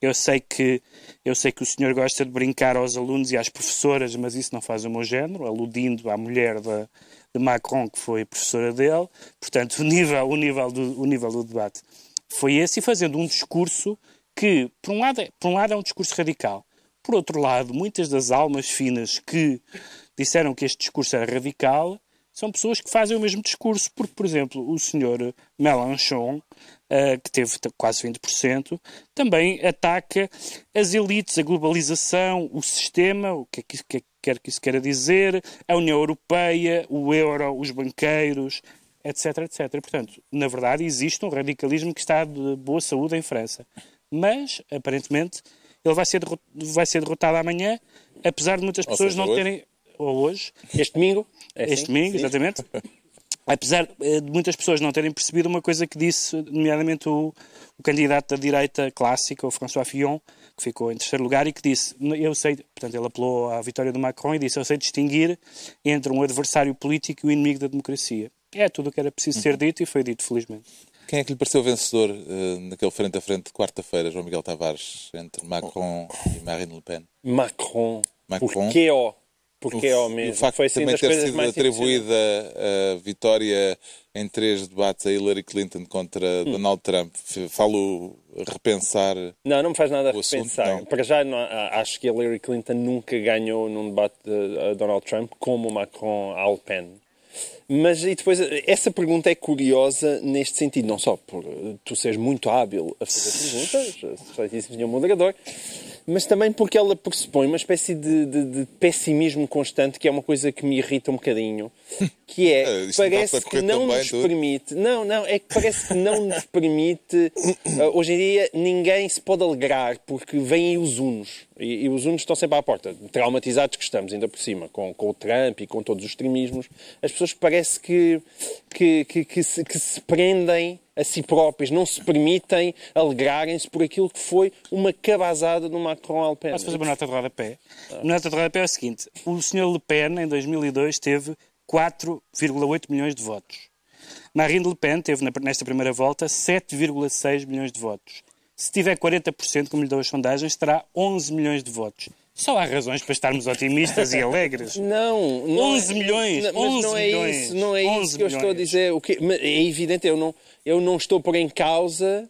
eu sei que eu sei que o senhor gosta de brincar aos alunos e às professoras, mas isso não faz o meu género, aludindo à mulher da, de Macron que foi professora dele. Portanto, o nível, o nível, do, o nível do debate foi esse, e fazendo um discurso que, por um lado, é, por um lado é um discurso radical, por outro lado, muitas das almas finas que disseram que este discurso era radical são pessoas que fazem o mesmo discurso, porque, por exemplo, o senhor Mélenchon, eh, que teve quase 20%, também ataca as elites, a globalização, o sistema, o que é que, que quer que isso queira dizer, a União Europeia, o euro, os banqueiros, etc, etc. Portanto, na verdade, existe um radicalismo que está de boa saúde em França. Mas, aparentemente, ele vai ser, vai ser derrotado amanhã, apesar de muitas pessoas seja, não hoje. terem... Ou hoje, Este domingo? é este assim? domingo, Sim. exatamente. apesar eh, de muitas pessoas não terem percebido uma coisa que disse, nomeadamente o, o candidato da direita clássica, o François Fillon, que ficou em terceiro lugar, e que disse, eu sei, portanto ele apelou à vitória do Macron e disse, eu sei distinguir entre um adversário político e o inimigo da democracia. É tudo o que era preciso ser dito e foi dito, felizmente. Quem é que lhe pareceu vencedor uh, naquele frente a frente de quarta-feira, João Miguel Tavares, entre Macron e Marine Le Pen? Macron. Macron. Porquê ó? Porque é E mesmo. o facto Foi assim também ter sido atribuída a vitória em três debates a Hillary Clinton contra Hum. Donald Trump, falo repensar. Não, não me faz nada O assunto. Para já, não- acho que Hillary Clinton nunca ganhou num debate de a Donald Trump como o Macron a Le Pen. Mas e depois, essa pergunta é curiosa neste sentido, não só por eh, tu seres muito hábil a fazer perguntas, excelentíssimo senhor moderador, mas também porque ela pressupõe uma espécie de, de- de pessimismo constante, que é uma coisa que me irrita um bocadinho, que é, não parece que não nos tudo. permite, não, não, é que parece que não nos permite, eh, hoje em dia ninguém se pode alegrar, porque vêm aí os unos, e, e os unos estão sempre à porta, traumatizados que estamos, ainda por cima, com, com o Trump e com todos os extremismos, as pessoas parece que, que, que, que se, que se prendem a si próprias, não se permitem alegrarem-se por aquilo que foi uma cabazada do Macron Alpen. Posso fazer uma nota de rodapé? A nota de rodapé é o seguinte: o Sr. Le Pen, em 2002, teve 4,8 milhões de votos. Marine Le Pen teve, nesta primeira volta, 7,6 milhões de votos. Se tiver 40%, como lhe dão as sondagens, terá 11 milhões de votos. Só há razões para estarmos otimistas e alegres. Não, não 11 é- milhões, Não, mas 11 não é milhões, isso, não é isso 11 que eu estou a milhões. dizer. O que, é evidente, eu não, eu não estou por em causa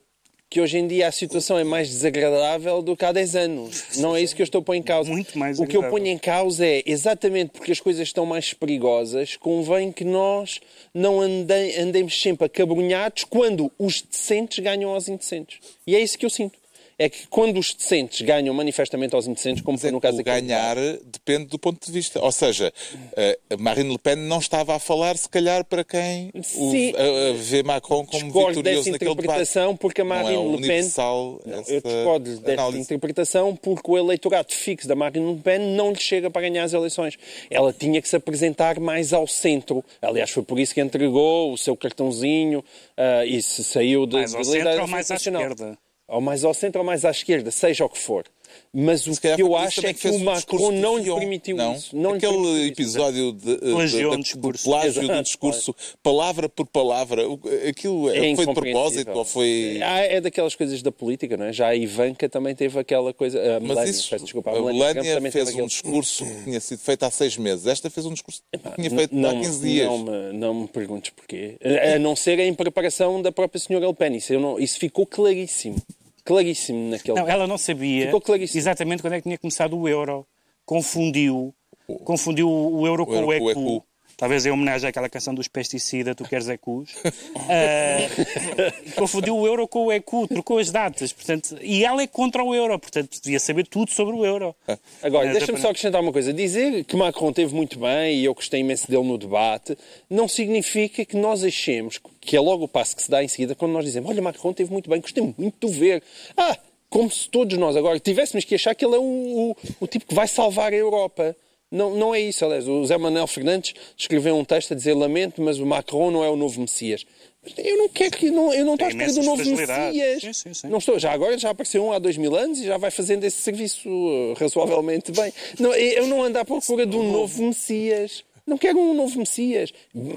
que hoje em dia a situação é mais desagradável do que há 10 anos. Não é isso que eu estou a pôr em causa. Muito mais o que eu ponho em causa é, exatamente porque as coisas estão mais perigosas, convém que nós não andem, andemos sempre acabrunhados quando os decentes ganham aos indecentes. E é isso que eu sinto. É que quando os decentes ganham manifestamente aos indecentes, como foi no caso o daquele ganhar depende do ponto de vista. Ou seja, eh, a Marine Le Pen não estava a falar, se calhar, para quem o, Sim. eh, eh, vê Macron como Discordo vitorioso dessa naquele debate. interpretação porque a Marine não é Le Pen. universal essa eu discordo dessa análise. interpretação porque o eleitorado fixo da Marine Le Pen não lhe chega para ganhar as eleições. Ela tinha que se apresentar mais ao centro. Aliás, foi por isso que entregou o seu cartãozinho ah, e se saiu de, Mais ao centro ou mais à esquerda? Ou mais ao centro ou mais à esquerda, seja o que for. Mas o que eu acho é que o Macron não lhe permitiu não? isso. Não lhe Aquele permitiu isso. episódio de, de, um de- discurso. plágio do discurso, palavra por palavra, aquilo É foi de propósito ou foi... Ah, é daquelas coisas da política, não é? Já a Ivanka também teve aquela coisa. A Mas Melania, isso, peço desculpa, a Melania Trump Melania também fez um aquele- discurso que tinha sido feito há seis meses. Esta fez um discurso que tinha feito não, há 15 dias. Não me, não me perguntes porquê. A a não ser em preparação da própria senhora Le Pen. Isso, eu não- isso ficou claríssimo. Claríssimo naquele. Não, ela não sabia exatamente quando é que tinha começado o euro. Confundiu, confundiu o euro com euro o com o ECU. Talvez em homenagem àquela canção dos pesticidas, tu queres ECUs. Ah, confundiu o euro com o ECU, trocou as datas. Portanto, e ela é contra o euro, portanto devia saber tudo sobre o euro. Agora, Mas, deixa-me só acrescentar uma coisa. Dizer que Macron teve muito bem e eu gostei imenso dele no debate, não significa que nós achemos que é logo o passo que se dá em seguida quando nós dizemos olha, Macron teve muito bem, gostei muito de ver. Ah, como se todos nós agora tivéssemos que achar que ele é o, o, o tipo que vai salvar a Europa. Não, não é isso, aliás. O Zé Manuel Fernandes escreveu um texto a dizer lamento, mas o Macron não é o novo Messias. Eu não quero que. Não, eu não estou à espera do novo. Messias. Sim, sim, sim. Não estou. Já agora já apareceu um há dois mil anos e já vai fazendo esse serviço uh, razoavelmente bem. Não, eu não ando à procura de um novo Messias. Não quero um novo Messias.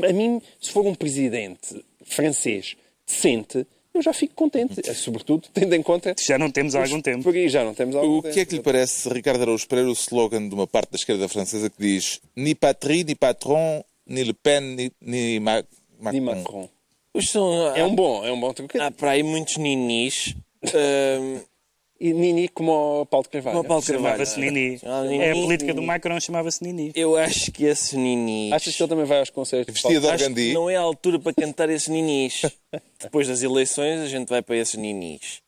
A mim, se for um presidente francês decente, eu já fico contente. Eh, Sobretudo tendo em conta. Já não temos há algum tempo. Porque já não temos algum O que é que lhe parece, Ricardo Araújo Pereira, o slogan de uma parte da esquerda francesa que diz ni patrie, ni patron, ni Le Pen, ni, ni Ma- Macron? De Macron. Os são, É um bom, é um bom trocadilho. Há para aí muitos ninis. ahm, E Nini como o Paulo de Carvalho. Como o Paulo de Carvalho. Chamava-se Nini. Ah, Nini, É a política do Nini. Macron, chamava-se Nini. eu acho que esses ninis. Achas que ele também vai aos concertos? Acho organdi. que não é a altura para cantar esses ninis. Depois das eleições, a gente vai para esses ninis.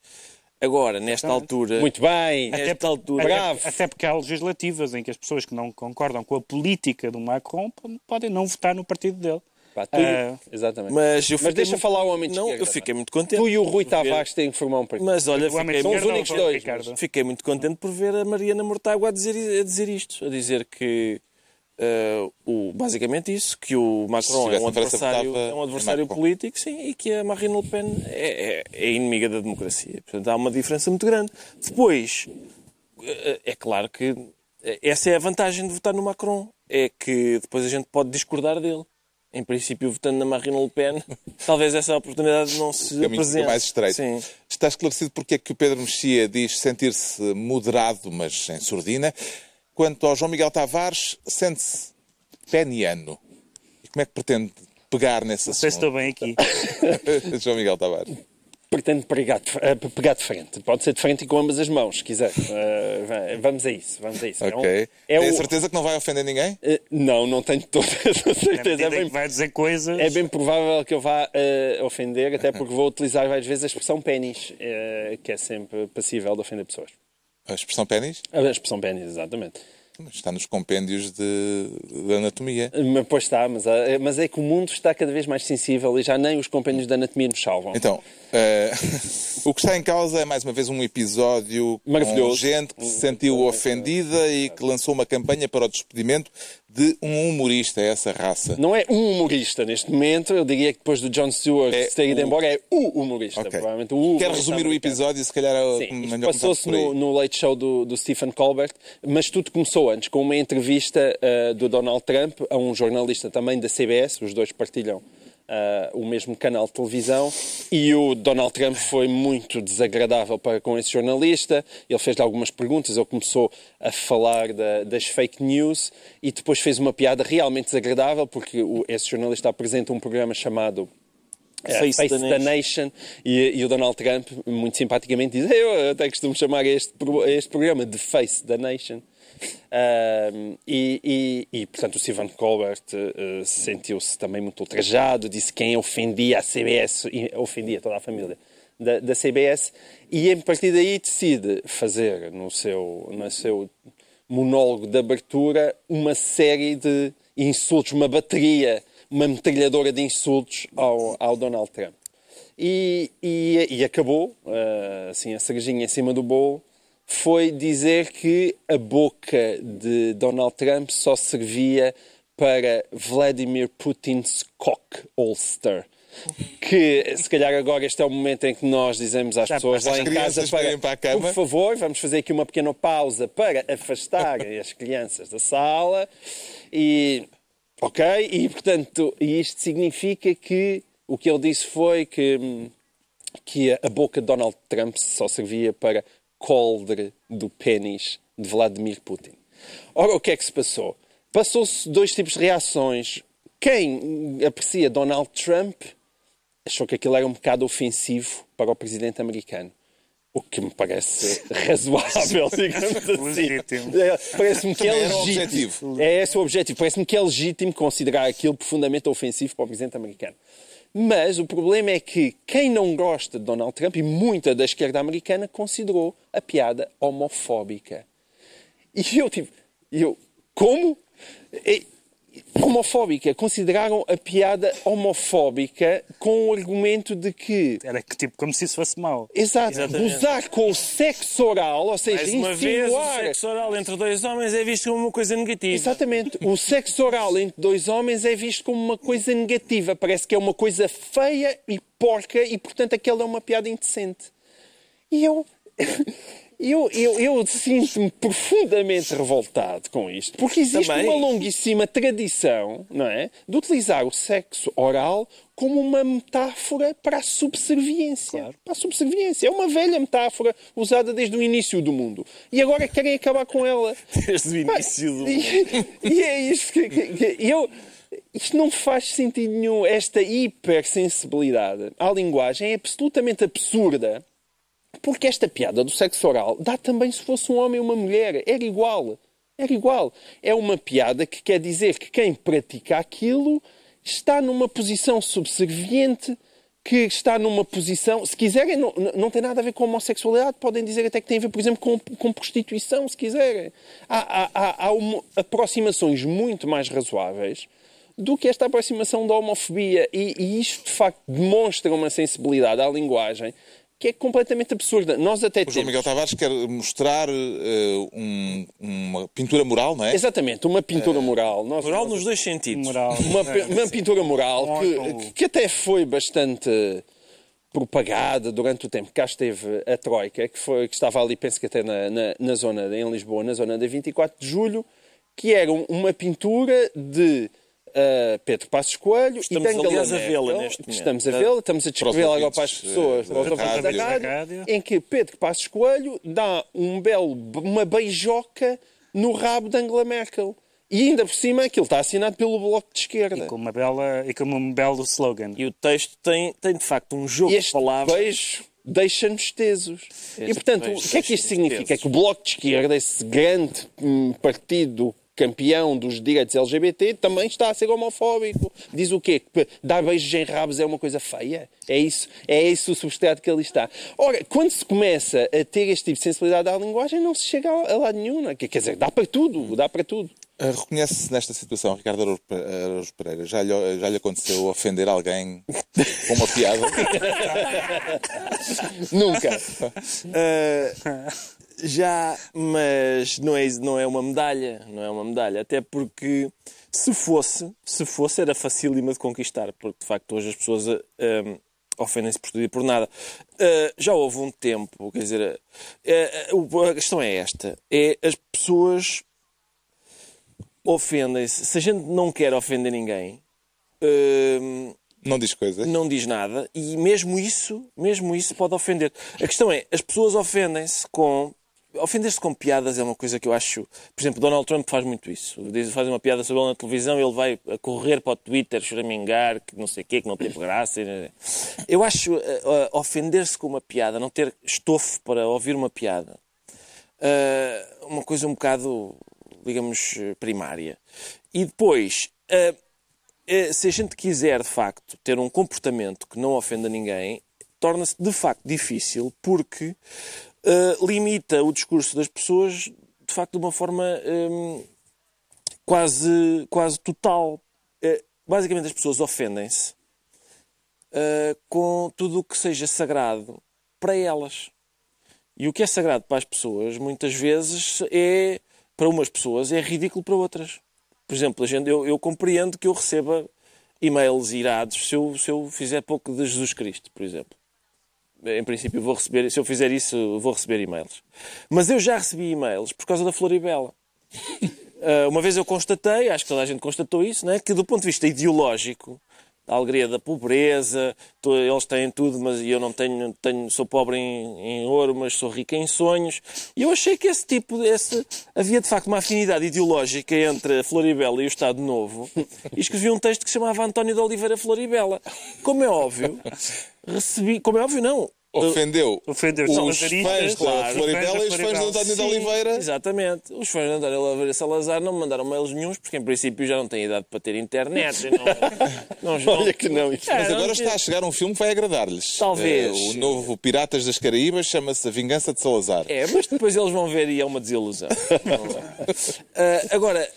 Agora, nesta altura. Muito bem. Nesta altura. Bravo. Até, até porque há legislativas em que as pessoas que não concordam com a política do Macron podem não votar no partido dele. Pá, tu- Ah, Exatamente. Mas, eu Mas deixa muito- falar o homem de Não, esquerda, eu fiquei muito contente. Tu e o Rui Tavares têm que formar um partido. Mas olha, fiquei, São os únicos dois, fiquei muito contente por ver a Mariana Mortágua a dizer, a dizer isto. A dizer que eh, o, basicamente isso, que o Macron é um adversário, é um adversário político, sim, e que a Marine Le Pen é, é, é inimiga da democracia. Portanto, há uma diferença muito grande. Depois, eh, é claro que essa é a vantagem de votar no Macron, é que depois a gente pode discordar dele. Em princípio, votando na Marine Le Pen, talvez essa oportunidade não se O apresente. mais estreito. Sim. Está esclarecido porque é que o Pedro Mexia diz sentir-se moderado, mas em surdina. Quanto ao João Miguel Tavares, sente-se peniano. E como é que pretende pegar nesse Não sei se estou assunto? bem aqui. João Miguel Tavares. Pretendo pegar de, eh, pegar de frente. Pode ser de frente e com ambas as mãos, se quiser. Eh, vamos a isso, vamos a isso. É um- Ok. É Tem o- certeza que não vai ofender ninguém? Eh, não, não tenho toda a À certeza. É bem, vai dizer coisas. é bem provável que eu vá eh, ofender, até porque vou utilizar várias vezes a expressão pênis, que é sempre passível de ofender pessoas. A expressão pênis? A expressão pênis, exatamente. Está nos compêndios de, de anatomia. Mas, Pois está, mas, eh, mas é que o mundo está cada vez mais sensível e já nem os compêndios da anatomia nos salvam. Então, eh, o que está em causa é mais uma vez um episódio com gente que se sentiu ofendida e que lançou uma campanha para o despedimento de um humorista, essa raça. Não é um humorista neste momento, eu diria que depois do John Stewart É ter ido o- embora, é o humorista. Ok. Provavelmente o Quer resumir o episódio, se calhar é Sim, passou-se no, no Late Show do, do Stephen Colbert, mas tudo começou antes, com uma entrevista ah, do Donald Trump a um jornalista também da CBS, os dois partilham ah, o mesmo canal de televisão, e o Donald Trump foi muito desagradável para com esse jornalista, ele fez-lhe algumas perguntas, ele começou a falar da- das fake news e depois fez uma piada realmente desagradável, porque o- esse jornalista apresenta um programa chamado Face Face, the the Nation, e, e o Donald Trump, muito simpaticamente, diz: Eu até costumo chamar este, este programa de Face the Nation. Ahm, e, e- e, portanto, o Stephen Colbert eh, sentiu-se também muito ultrajado, disse quem ofendia a CBS, ofendia toda a família da, da CBS, e a partir daí decide fazer no seu, no seu monólogo de abertura uma série de insultos, uma bateria, uma metralhadora de insultos ao, ao Donald Trump. E, e, e acabou, eh, assim, a cerejinha em cima do bolo, foi dizer que a boca de Donald Trump só servia para Vladimir Putin's cock holster. Que, se calhar agora este é o momento em que nós dizemos às Já pessoas lá em As casa virem para a cama. por favor, vamos fazer aqui uma pequena pausa para afastar as crianças da sala e ok, e portanto isto significa que o que ele disse foi que, hum, que a boca de Donald Trump só servia para coldre do pênis de Vladimir Putin. Ora, o que é que se passou? Passou-se dois tipos de reações. Quem aprecia Donald Trump achou que aquilo era um bocado ofensivo para o presidente americano. O que me parece razoável, digamos assim. É, Parece-me que é legítimo. É esse o objetivo. Parece-me que é legítimo considerar aquilo profundamente ofensivo para o presidente americano. Mas o problema é que quem não gosta de Donald Trump, e muita da esquerda americana, considerou a piada homofóbica. E eu tive. Eu, como? Homofóbica. Consideraram a piada homofóbica com o argumento de que. Era que, tipo, como se isso fosse mau. Exato, Exatamente. gozar com o sexo oral, ou seja, Mais uma vez, o sexo oral entre dois homens é visto como uma coisa negativa. Exatamente. O sexo oral entre dois homens é visto como uma coisa negativa. Parece que é uma coisa feia e porca e, portanto, aquela é uma piada indecente. E eu. Eu, eu, eu sinto-me profundamente revoltado com isto, porque existe Também. uma longuíssima tradição, não é, de utilizar o sexo oral como uma metáfora para a subserviência. Para a subserviência. É uma velha metáfora usada desde o início do mundo. E agora querem acabar com ela. Desde o início do E, e é isto que, que- que eu. Isto não faz sentido nenhum. Esta hipersensibilidade à linguagem é absolutamente absurda. Porque esta piada do sexo oral dá também se fosse um homem ou uma mulher. Era igual. Era igual. É uma piada que quer dizer que quem pratica aquilo está numa posição subserviente, que está numa posição. Se quiserem, não, não tem nada a ver com homossexualidade, podem dizer até que tem a ver, por exemplo, com, com prostituição, se quiserem. Há, há- há- há aproximações muito mais razoáveis do que esta aproximação da homofobia. E, e isto, de facto, demonstra uma sensibilidade à linguagem que é completamente absurda. Nós até O João. Miguel Tavares quer mostrar eh, um- uma pintura moral, não é? Exatamente, uma pintura moral. Nós, Moral nós- nos dois sentidos. Moral. uma, uma pintura moral que, que até foi bastante propagada durante o tempo que cá esteve a Troika, que, foi, que estava ali, penso que até na, na, na zona, em Lisboa, na zona da 24 de Julho, que era um- uma pintura de ah, Pedro Passos Coelho Estamos, e Angela aliás, a Merkel. vê-la neste momento. Estamos a vê-la, estamos a descrevê-la agora para as pessoas, eh, os da da rádio. rádio, rádio. em que Pedro Passos Coelho dá um belo, uma beijoca no rabo de Angela Merkel. E ainda por cima aquilo está assinado pelo Bloco de Esquerda. Com uma bela, e com um belo slogan. E o texto tem, tem de facto um jogo E de este palavras. beijo deixa-nos tesos. e Este portanto, beijo o que é que isto significa? É tesos. que o Bloco de Esquerda, esse grande hum, partido campeão dos direitos LGBT, também está a ser homofóbico. Diz o quê? Que dar beijos em rabos é uma coisa feia? É isso, é isso o substrato que ali está. Ora, quando se começa a ter este tipo de sensibilidade à linguagem, não se chega a lado nenhum. é? Quer dizer, dá para tudo, dá para tudo. Eh, Reconhece-se nesta situação, Ricardo Araújo Araújo Pereira, já lhe, já lhe aconteceu ofender alguém com uma piada? Nunca. Ah, já, mas não é, não é uma medalha, não é uma medalha, até porque se fosse, se fosse era facílima de conquistar, porque de facto hoje as pessoas ah, ah, ofendem-se por tudo e por nada. Ah, já houve um tempo, quer dizer, o- a questão é esta, é as pessoas ofendem-se, se a gente não quer ofender ninguém, ah, Não diz coisas? não diz nada e mesmo isso, mesmo isso pode ofender. A questão é, as pessoas ofendem-se com ofender-se com piadas é uma coisa que eu acho, por exemplo, Donald Trump faz muito isso. Diz, faz uma piada sobre ele na televisão, ele vai a correr para o Twitter, choramingar, que não sei o quê, que não teve graça. Eu acho eh, ofender-se com uma piada, não ter estofo para ouvir uma piada, eh, uma coisa um bocado, digamos, primária. E depois, eh, se a gente quiser, de facto, ter um comportamento que não ofenda ninguém, torna-se, de facto, difícil porque eh, limita o discurso das pessoas, de facto, de uma forma hum, quase, quase total. Eh, basicamente, as pessoas ofendem-se eh, com tudo o que seja sagrado para elas. E o que é sagrado para as pessoas, muitas vezes, é, para umas pessoas, é ridículo para outras. Por exemplo, a gente, eu, eu compreendo que eu receba e-mails irados se eu, se eu fizer pouco de Jesus Cristo, por exemplo. Em princípio, vou receber, se eu fizer isso, vou receber e-mails. Mas eu já recebi e-mails por causa da Floribela. Ah, uma vez eu constatei, acho que toda a gente constatou isso, né, que do ponto de vista ideológico, a alegria da pobreza, eles têm tudo, mas eu não tenho, tenho sou pobre em, em ouro, mas sou rico em sonhos. E eu achei que esse tipo, esse, havia de facto uma afinidade ideológica entre a Floribela e o Estado Novo. E escrevi um texto que se chamava António de Oliveira Floribela. Como é óbvio, recebi, como é óbvio, não. Ofendeu Ofendeu os os fãs lazaristas, da Floribela e os fãs de. António de Oliveira. Exatamente. Os fãs de António Oliveira Salazar não me mandaram mails nenhums, porque em princípio já não têm idade para ter internet. Não, não, Olha que não. Mas É, agora não- está a chegar um filme que vai agradar-lhes. Talvez. Eh, o novo Piratas das Caraíbas chama-se A Vingança de Salazar. É, mas depois eles vão ver e é uma desilusão. Ah, agora,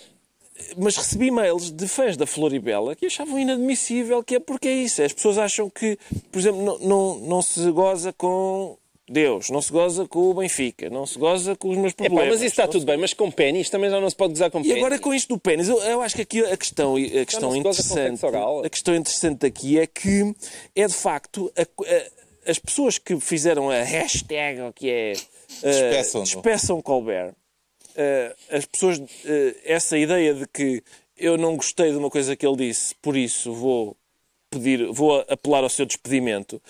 mas recebi e-mails de fãs da Floribela que achavam inadmissível, que é porque é isso. As pessoas acham que, por exemplo, não, não, não se goza com Deus, não se goza com o Benfica, não se goza com os meus Epá, problemas. mas isso está tudo bem, mas com pênis também já não se pode gozar com E pênis. agora com isto do pênis, eu, eu acho que aqui a questão, a questão não se goza com interessante, sexo oral. a questão interessante aqui é que é de facto a- a- as pessoas que fizeram a hashtag que é uh, Despeçam-no. despeçam Colbert, uh, as pessoas uh, essa ideia de que eu não gostei de uma coisa que ele disse, por isso vou pedir, vou apelar ao seu despedimento.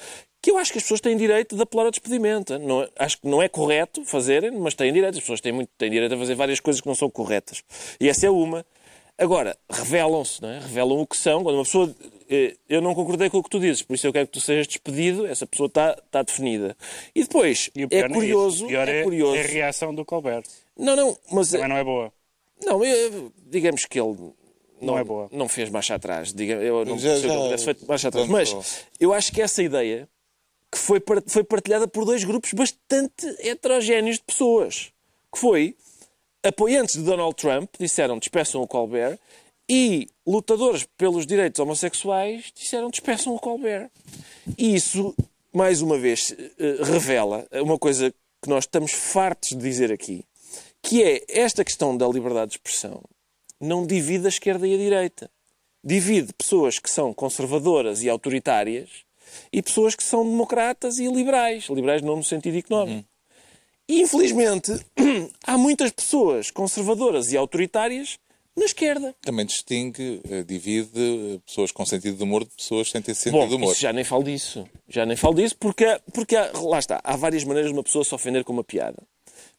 Que eu acho que as pessoas têm direito de apelar ao despedimento. Não, é- acho que não é correto fazerem, mas têm direito. As pessoas têm, muito, têm direito a fazer várias coisas que não são corretas. E essa é uma. Agora, revelam-se, não é? Revelam o que são. Quando uma pessoa. eh, Eu não concordei com o que tu dizes, por isso eu quero que tu sejas despedido. Essa pessoa está, está definida. E depois, E o é curioso. isso. O pior é, é, curioso. é a reação do Colbert. Não, não, mas. Também não é boa. Não, eu- digamos que ele não, Não é boa. não fez marcha atrás. Diga, eu não Já- sei que já- ele tivesse feito marcha atrás. Mas eu acho que essa ideia que foi, foi partilhada por dois grupos bastante heterogéneos de pessoas. Que foi apoiantes de Donald Trump, disseram despeçam o Colbert, e lutadores pelos direitos homossexuais disseram despeçam o Colbert. E isso mais uma vez, eh, revela uma coisa que nós estamos fartos de dizer aqui, que é esta questão da liberdade de expressão não divide a esquerda e a direita. Divide pessoas que são conservadoras e autoritárias e pessoas que são democratas e liberais. Liberais não no sentido económico. E, infelizmente, há muitas pessoas conservadoras e autoritárias na esquerda. Também distingue, eh, divide eh, pessoas com sentido de humor de pessoas sem ter sentido Bom, de humor. já nem falo disso. Já nem falo disso porque, porque há- lá está. Há várias maneiras de uma pessoa se ofender com uma piada.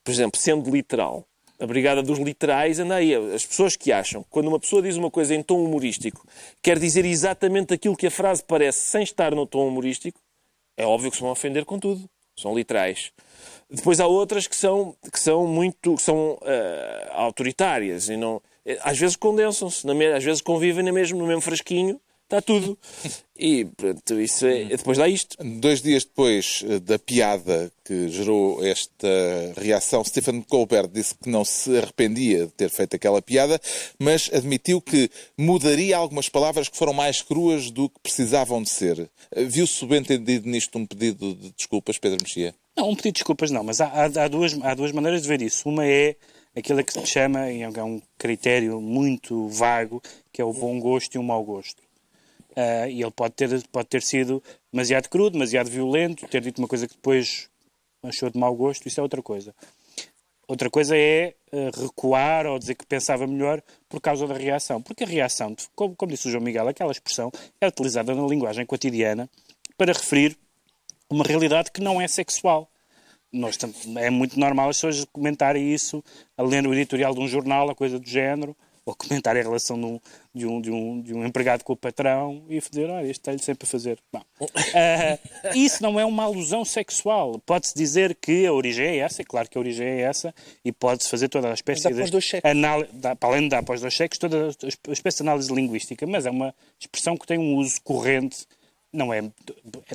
Por exemplo, sendo literal. A brigada dos literais anda aí. As pessoas que acham quando uma pessoa diz uma coisa em tom humorístico quer dizer exatamente aquilo que a frase parece sem estar no tom humorístico, é óbvio que se vão ofender com tudo. São literais. Depois há outras que são, que são muito que são eh, autoritárias e não eh, às vezes condensam-se, às vezes convivem na mesmo, no mesmo frasquinho, está tudo. E pronto, isso é, depois dá isto. Dois dias depois eh, da piada que gerou esta reação, Stephen Colbert disse que não se arrependia de ter feito aquela piada, mas admitiu que mudaria algumas palavras que foram mais cruas do que precisavam de ser. Eh, Viu-se subentendido nisto um pedido de desculpas, Pedro Mexia? Não, um pedido de desculpas não, mas há, há- há duas, há duas maneiras de ver isso. Uma é aquilo que se chama, e é um critério muito vago, que é o bom gosto e o mau gosto. Ah, e ele pode ter, pode ter sido demasiado crudo, demasiado violento, ter dito uma coisa que depois achou de mau gosto, isso é outra coisa. Outra coisa é eh, recuar ou dizer que pensava melhor por causa da reação. Porque a reação, como, como disse o João Miguel, aquela expressão é utilizada na linguagem cotidiana para referir uma realidade que não é sexual. Nós, é muito normal as pessoas comentarem isso, a ler o editorial de um jornal, a coisa do género, ou comentarem a relação de um, de um, de um, de um empregado com o patrão e dizer, olha, isto está-lhe sempre a fazer. Ah, isso não é uma alusão sexual. Pode-se dizer que a origem é essa, é claro que a origem é essa, e pode-se fazer toda a espécie cheques. análise, dá- para além de dar para os dois cheques, toda a espécie de análise linguística, mas é uma expressão que tem um uso corrente, não é,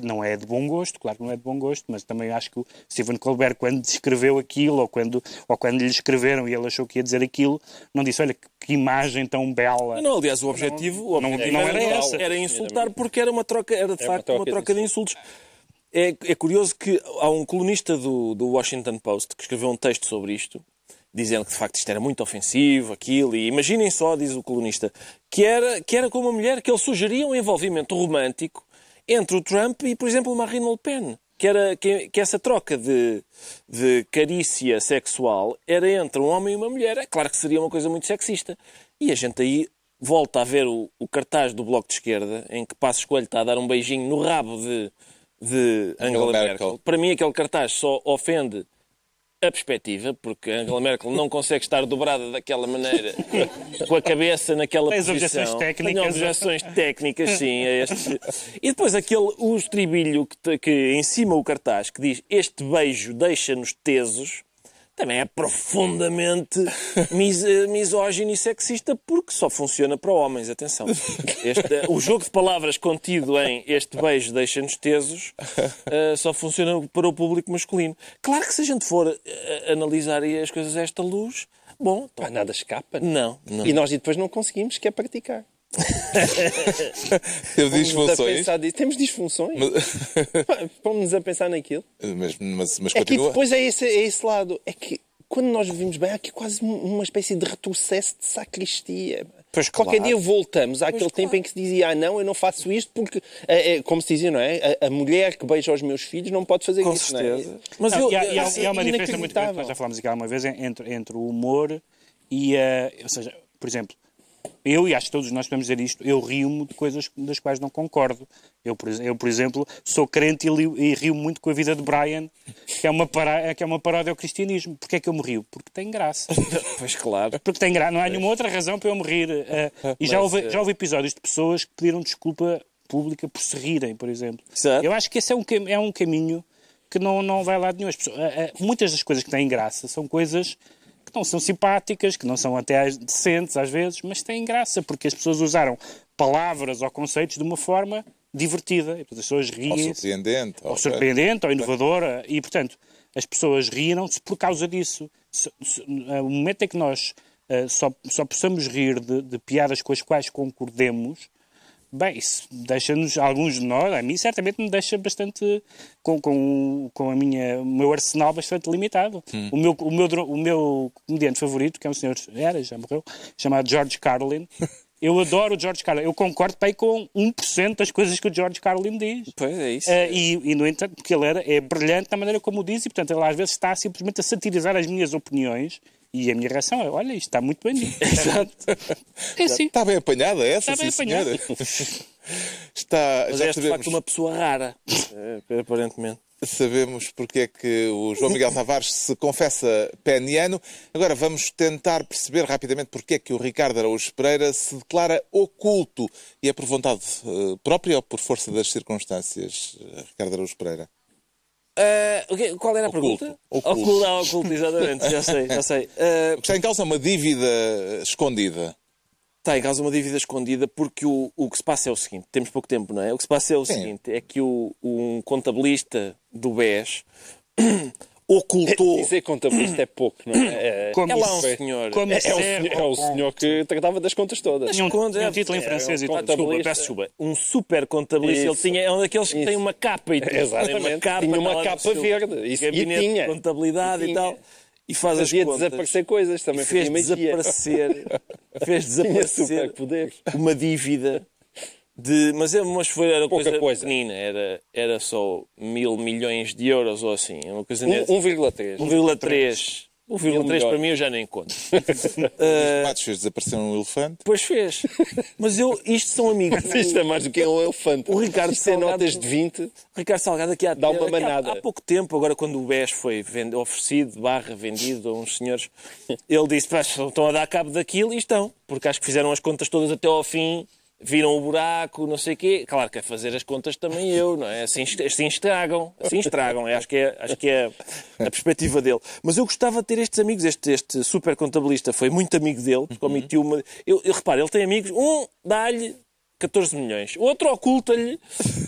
não é de bom gosto, claro que não é de bom gosto, mas também acho que o Stephen Colbert, quando descreveu aquilo, ou quando, ou quando lhe escreveram e ele achou que ia dizer aquilo, não disse, olha, que, imagem tão bela. Não, aliás, o objetivo, o não- objetivo não era era, essa. era insultar porque era uma troca, era de Era uma facto uma troca de troca de insultos. É, é curioso que há um colunista do, do Washington Post que escreveu um texto sobre isto, dizendo que de facto isto era muito ofensivo, aquilo, e imaginem só, diz o colunista, que era, que era com uma mulher que ele sugeria um envolvimento romântico entre o Trump e, por exemplo, Marine Le Pen. Que, era, que, que essa troca de, de carícia sexual era entre um homem e uma mulher. É claro que seria uma coisa muito sexista. E a gente aí volta a ver o, o cartaz do Bloco de Esquerda, em que Passos Coelho está a dar um beijinho no rabo de, de Angela, Merkel. Merkel. Para mim, aquele cartaz só ofende a perspectiva, porque Angela Merkel não consegue estar dobrada daquela maneira, com a cabeça naquela Tens posição. objeções técnicas. Tenho objeções técnicas, sim. Este... E depois aquele, o estribilho que, que em cima o cartaz, que diz este beijo deixa-nos tesos, também é profundamente mis, eh, misógino e sexista, porque só funciona para homens, atenção. Este- o jogo de palavras contido em este beijo deixa-nos tesos eh, só funciona para o público masculino. Claro que se a gente for eh, analisar as coisas a esta luz, bom, Pá, nada escapa. não, não. E nós depois não conseguimos, que é praticar. Teve disfunções. Temos disfunções. Pá, Pomos-nos a pensar naquilo. mas, mas, mas É que depois é esse, é esse lado. É que quando nós vivemos bem, há aqui quase uma espécie de retrocesso de sacristia. Pois Qualquer claro. dia voltamos àquele tempo em que se dizia ah não, eu não faço isto porque, é, é, como se dizia, não é? A, a mulher que beija os meus filhos não pode fazer Com isso. não é? certeza. Mas Não, eu, e há, e há- assim, e há uma diferença muito grande, já falámos aqui alguma vez, entre, entre o humor e a. Ou seja, por exemplo, eu e acho que todos nós podemos dizer isto, eu rio-me de coisas das quais não concordo. Eu, por, eu, por exemplo, sou crente e, li- e rio muito com a vida de Brian, que é uma, pará, que é uma paródia ao cristianismo. Porquê é que eu me rio? Porque tem graça. Pois claro. Porque tem graça. Não há nenhuma outra razão para eu me rir. eh, e já houve, eh, já houve episódios de pessoas que pediram desculpa pública por se rirem, por exemplo. Certo. Eu acho que esse é um, é um caminho que não, não vai lá de nenhum. As pessoas- eh, eh, muitas das coisas que têm graça são coisas que não são simpáticas, que não são até decentes às vezes, mas têm graça, porque as pessoas usaram palavras ou conceitos de uma forma divertida. E, portanto, as pessoas Ou riem surpreendente. ou surpreendente, ou inovadora, e portanto as pessoas riram-se por causa disso. Eh, O momento em que nós eh, só, só possamos rir de, de piadas com as quais concordemos, Bem, isso deixa-nos, alguns de nós, a mim certamente me deixa bastante, com, com, com a minha, o meu arsenal bastante limitado. O, meu, o, meu, o meu comediante favorito, que é um senhor, era, já morreu, chamado George Carlin, eu adoro o George Carlin. Eu concordo bem com 1% das coisas que o George Carlin diz. Pois é isso. Eh, e, e, no entanto, porque ele era, é brilhante na maneira como o diz, e portanto ele às vezes está simplesmente a satirizar as minhas opiniões, e a minha reação é: olha, isto está muito bem dito. Exato. É assim. Está bem apanhada essa, Está bem sim, senhora. Está, Mas já és de sabemos, facto uma pessoa rara, eh, aparentemente. sabemos porque é que o João Miguel Tavares se confessa peniano. Agora vamos tentar perceber rapidamente porque é que o Ricardo Araújo Pereira se declara oculto. E é por vontade eh, própria ou por força das circunstâncias, eh, Ricardo Araújo Pereira? Quê? Qual era a Oculto. pergunta? Oculto. Oculto, ah, oculto, exatamente, já sei, já sei. Eh, O que está em causa é uma dívida escondida. Está em causa uma dívida escondida porque o, o que se passa é o seguinte: temos pouco tempo, não é? O que se passa é o Sim. seguinte: é que o, um contabilista do BES ocultou. Dizer contabilista é pouco, não é? É, Como É lá um isso- senhor. como é, é o, senhor, é o senhor que tratava das contas todas. Tinha um, Contas, tinha um título em é, francês é, e um tudo. Desculpa, contabilista. peço desculpa. Um super contabilista. Ele Isso. tinha, é um daqueles que Isso. tem uma capa e tudo. Exatamente. Tem uma capa, Tinha uma capa verde. Isso- e tinha. de contabilidade E e, tal. E faz Fazia as contas. desaparecer coisas E também. fez desaparecer, fez Tinha desaparecer uma dívida de. Mas, é- mas foi era Pouca coisa, coisa. pequenina, era, era só mil milhões de euros ou assim. é Uma coisa Um- nesse- 1,3. 1,3. 1,3 melhor. para mim eu já nem conto. Os matos fez desaparecer um elefante. Pois fez. Mas eu, isto são amigos. Isto é mais do que um elefante. O Ricardo Isto é Salgado- notas de 20. O Ricardo Salgado aqui há, Dá uma aqui há- manada. há, pouco tempo, agora quando o BES foi vend- oferecido, barra vendido a uns senhores, ele disse, "Pá, estão a dar cabo daquilo e estão, porque acho que fizeram as contas todas até ao fim, viram o buraco, não sei o quê. Claro que a fazer as contas também eu, não é? Assim, assim estragam, assim estragam, é, acho que é, acho que é a perspectiva dele. Mas eu gostava de ter estes amigos, este, este super contabilista foi muito amigo dele, porque Uhum. omitiu uma... Eu, eu reparo, ele tem amigos, um dá-lhe 14 milhões, o outro oculta-lhe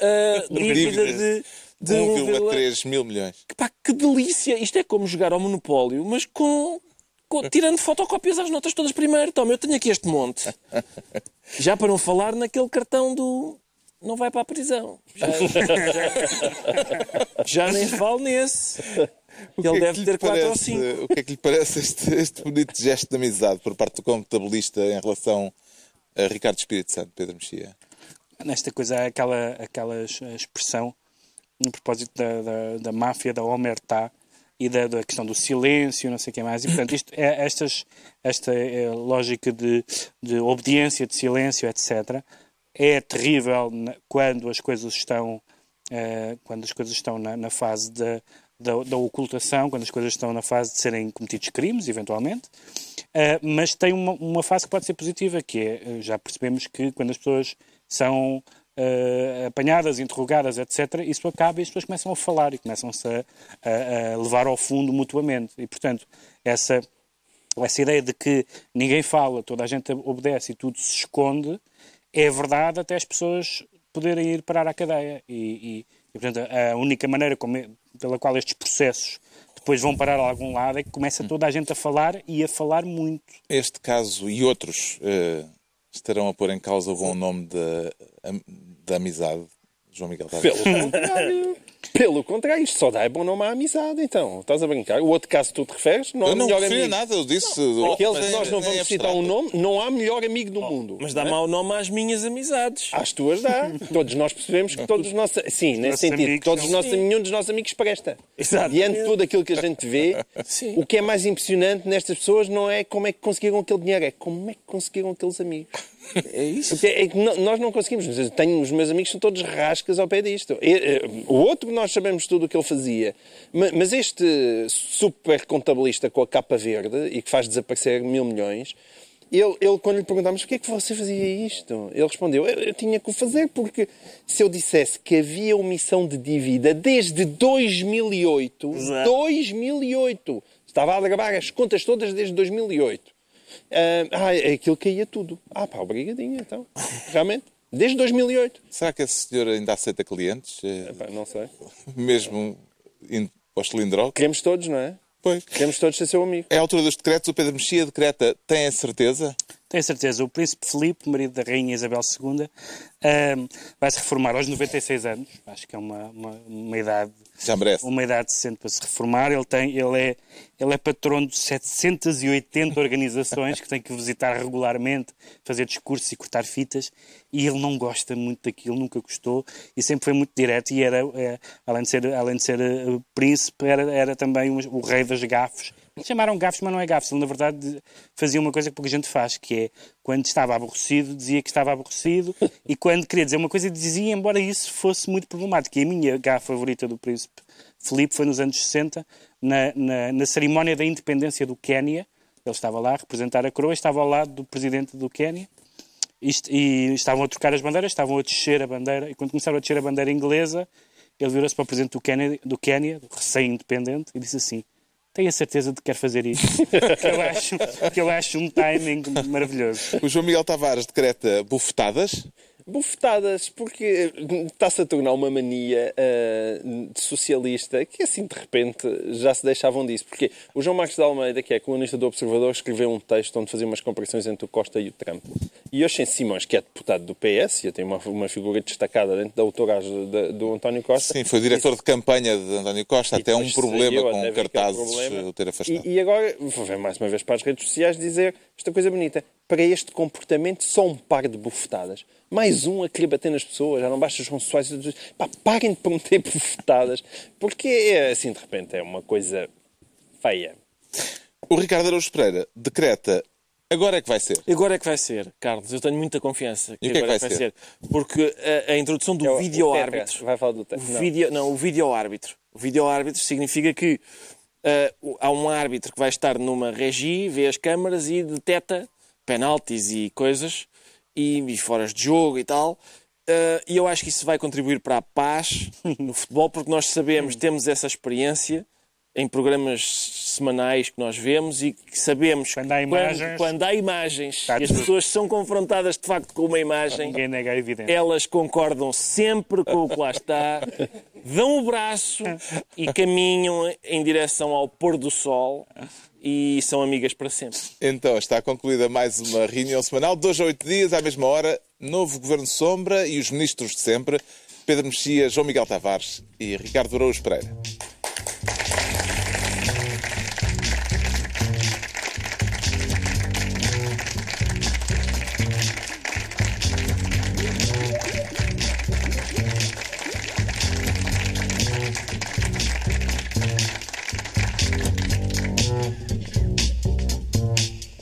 ah, dívida de... de 1,3 1,3 mil milhões. Pá, que delícia! Isto é como jogar ao Monopólio, mas com- tirando fotocópias às notas todas primeiro. Toma, eu tenho aqui este monte. Já para não falar naquele cartão do. Não vai para a prisão. Já, já- nem falo nesse. O Ele é deve ter 4 ou 5. O que é que lhe parece este, este bonito gesto de amizade por parte do contabilista em relação a Ricardo Espírito Santo, Pedro Mexia? Nesta coisa há aquela, aquela es- expressão, no propósito da, da, da máfia, da omertá e da, da questão do silêncio, não sei o que mais. E, portanto, isto, é, estas, esta é, lógica de, de obediência, de silêncio, etc., é terrível quando as coisas estão, eh, quando as coisas estão na, na fase da, da, da ocultação, quando as coisas estão na fase de serem cometidos crimes, eventualmente. Uh, mas tem uma, uma fase que pode ser positiva, que é, já percebemos que quando as pessoas são uh, apanhadas, interrogadas, etc., isso acaba e as pessoas começam a falar e começam-se a, a- a levar ao fundo mutuamente. E, portanto, essa, essa ideia de que ninguém fala, toda a gente obedece e tudo se esconde, é verdade até as pessoas poderem ir parar à cadeia. E, e- e, portanto, a única maneira como- pela qual estes processos depois vão parar a algum lado é que começa toda a gente a falar e a falar muito. Este caso e outros eh, estarão a pôr em causa o bom nome da, da amizade, João Miguel Tavares. Pelo contrário. Pelo contrário, isto só dá bom nome à amizade, então. Estás a brincar? O outro caso que tu te referes, não há Eu não melhor amigo. nada, eu disse... Aqueles Mas que nós não é- é vamos citar um nome, não há melhor amigo do mundo. Mas dá mau nome às minhas amizades. Às tuas dá. Todos nós percebemos que todos os nossos. Sim, nesse sentido. amigos Todos os nossos, nenhum dos nossos amigos presta. Exato. Diante de tudo aquilo que a gente vê, Sim. o que é mais impressionante nestas pessoas não é como é que conseguiram aquele dinheiro, é como é que conseguiram aqueles amigos. É isso. Porque é que nós não conseguimos. Tenho, os meus amigos são todos rascas ao pé disto. Eh, O outro, nós sabemos tudo o que ele fazia. Ma- Mas este super contabilista com a capa verde e que faz desaparecer mil milhões, ele, ele quando lhe perguntámos porquê é que você fazia isto, ele respondeu: eu, eu tinha que o fazer porque se eu dissesse que havia omissão de dívida desde 2008, Exato. 2008, estava a gravar as contas todas desde 2008. Ah, ah, aquilo caía tudo. Ah, pá, obrigadinho, então. Realmente. Desde 2008. Será que esse senhor ainda aceita clientes? Eh, Pá, não sei. Mesmo indo para o cilindro? Queremos todos, não é? Pois. Queremos todos ser seu amigo. É a altura dos decretos, o Pedro Mexia decreta, tem a certeza? Tenho certeza. O príncipe Filipe, marido da rainha Isabel II, vai se reformar aos 96 anos. Acho que é uma, uma, uma idade Já merece. uma idade decente para se reformar. Ele, tem, ele, é, ele é patrono de 780 organizações que tem que visitar regularmente, fazer discursos e cortar fitas, e ele não gosta muito daquilo, nunca gostou, e sempre foi muito direto, e era, é, além de ser, além de ser eh, príncipe, era, era também o, o rei das gafes. Chamaram gafes, mas não é gafes. Ele, na verdade, fazia uma coisa que pouca gente faz, que é, quando estava aborrecido, dizia que estava aborrecido, e quando queria dizer uma coisa, dizia, embora isso fosse muito problemático. E a minha gafe favorita do príncipe Filipe foi nos anos 60, na, na, na cerimónia da independência do Quénia. Ele estava lá a representar a coroa, estava ao lado do presidente do Quénia. E estavam a trocar as bandeiras, estavam a descer a bandeira, e quando começaram a descer a bandeira inglesa, ele virou-se para o presidente do Quénia, do Quénia, recém-independente, e disse assim: Tenho a certeza de que quer fazer isto. que, eu acho, que eu acho um timing maravilhoso. O João Miguel Tavares decreta bufetadas. Bufetadas, porque está-se a tornar uma mania ah, socialista que assim de repente já se deixavam disso. Porque o João Marcos de Almeida, que é colunista do Observador, escreveu um texto onde fazia umas comparações entre o Costa e o Trump. E Oxen Simões, que é deputado do PS, e tem uma, uma figura destacada dentro da autoragem do António Costa. Sim, foi diretor de campanha de António Costa. Até um problema saiu, com é cartazes eh, o ter afastado. E, e agora vou ver mais uma vez para as redes sociais dizer esta coisa bonita. Para este comportamento, só um par de bufetadas. Mais um a querer bater nas pessoas. Já não basta os Soares. Pá, parem de prometer bufetadas. Porque é assim, de repente, é uma coisa feia. O Ricardo Araújo Pereira decreta agora é que vai ser. Agora é que vai ser, Carlos. Eu tenho muita confiança. E o que é que agora vai ser? Porque a, a introdução do É o- o vídeo-árbitro. Tetra. Vai falar do O. Não. vídeo, não, o vídeo-árbitro. O vídeo-árbitro significa que o- há um árbitro que vai estar numa regi, vê as câmaras e detecta penaltis e coisas, e, e foras de jogo e tal. Ah, e eu acho que isso vai contribuir para a paz no futebol, porque nós sabemos, temos essa experiência em programas semanais que nós vemos e que sabemos Quando há que imagens- quando há imagens e as pessoas são confrontadas de facto com uma imagem, Ninguém nega a evidência. elas concordam sempre com o que lá está, dão o braço e caminham em direção ao pôr do sol e são amigas para sempre. Então, está concluída mais uma reunião semanal. Dois a oito dias, à mesma hora, novo Governo Sombra e os ministros de sempre, Pedro Mexia, João Miguel Tavares e Ricardo Araújo Pereira.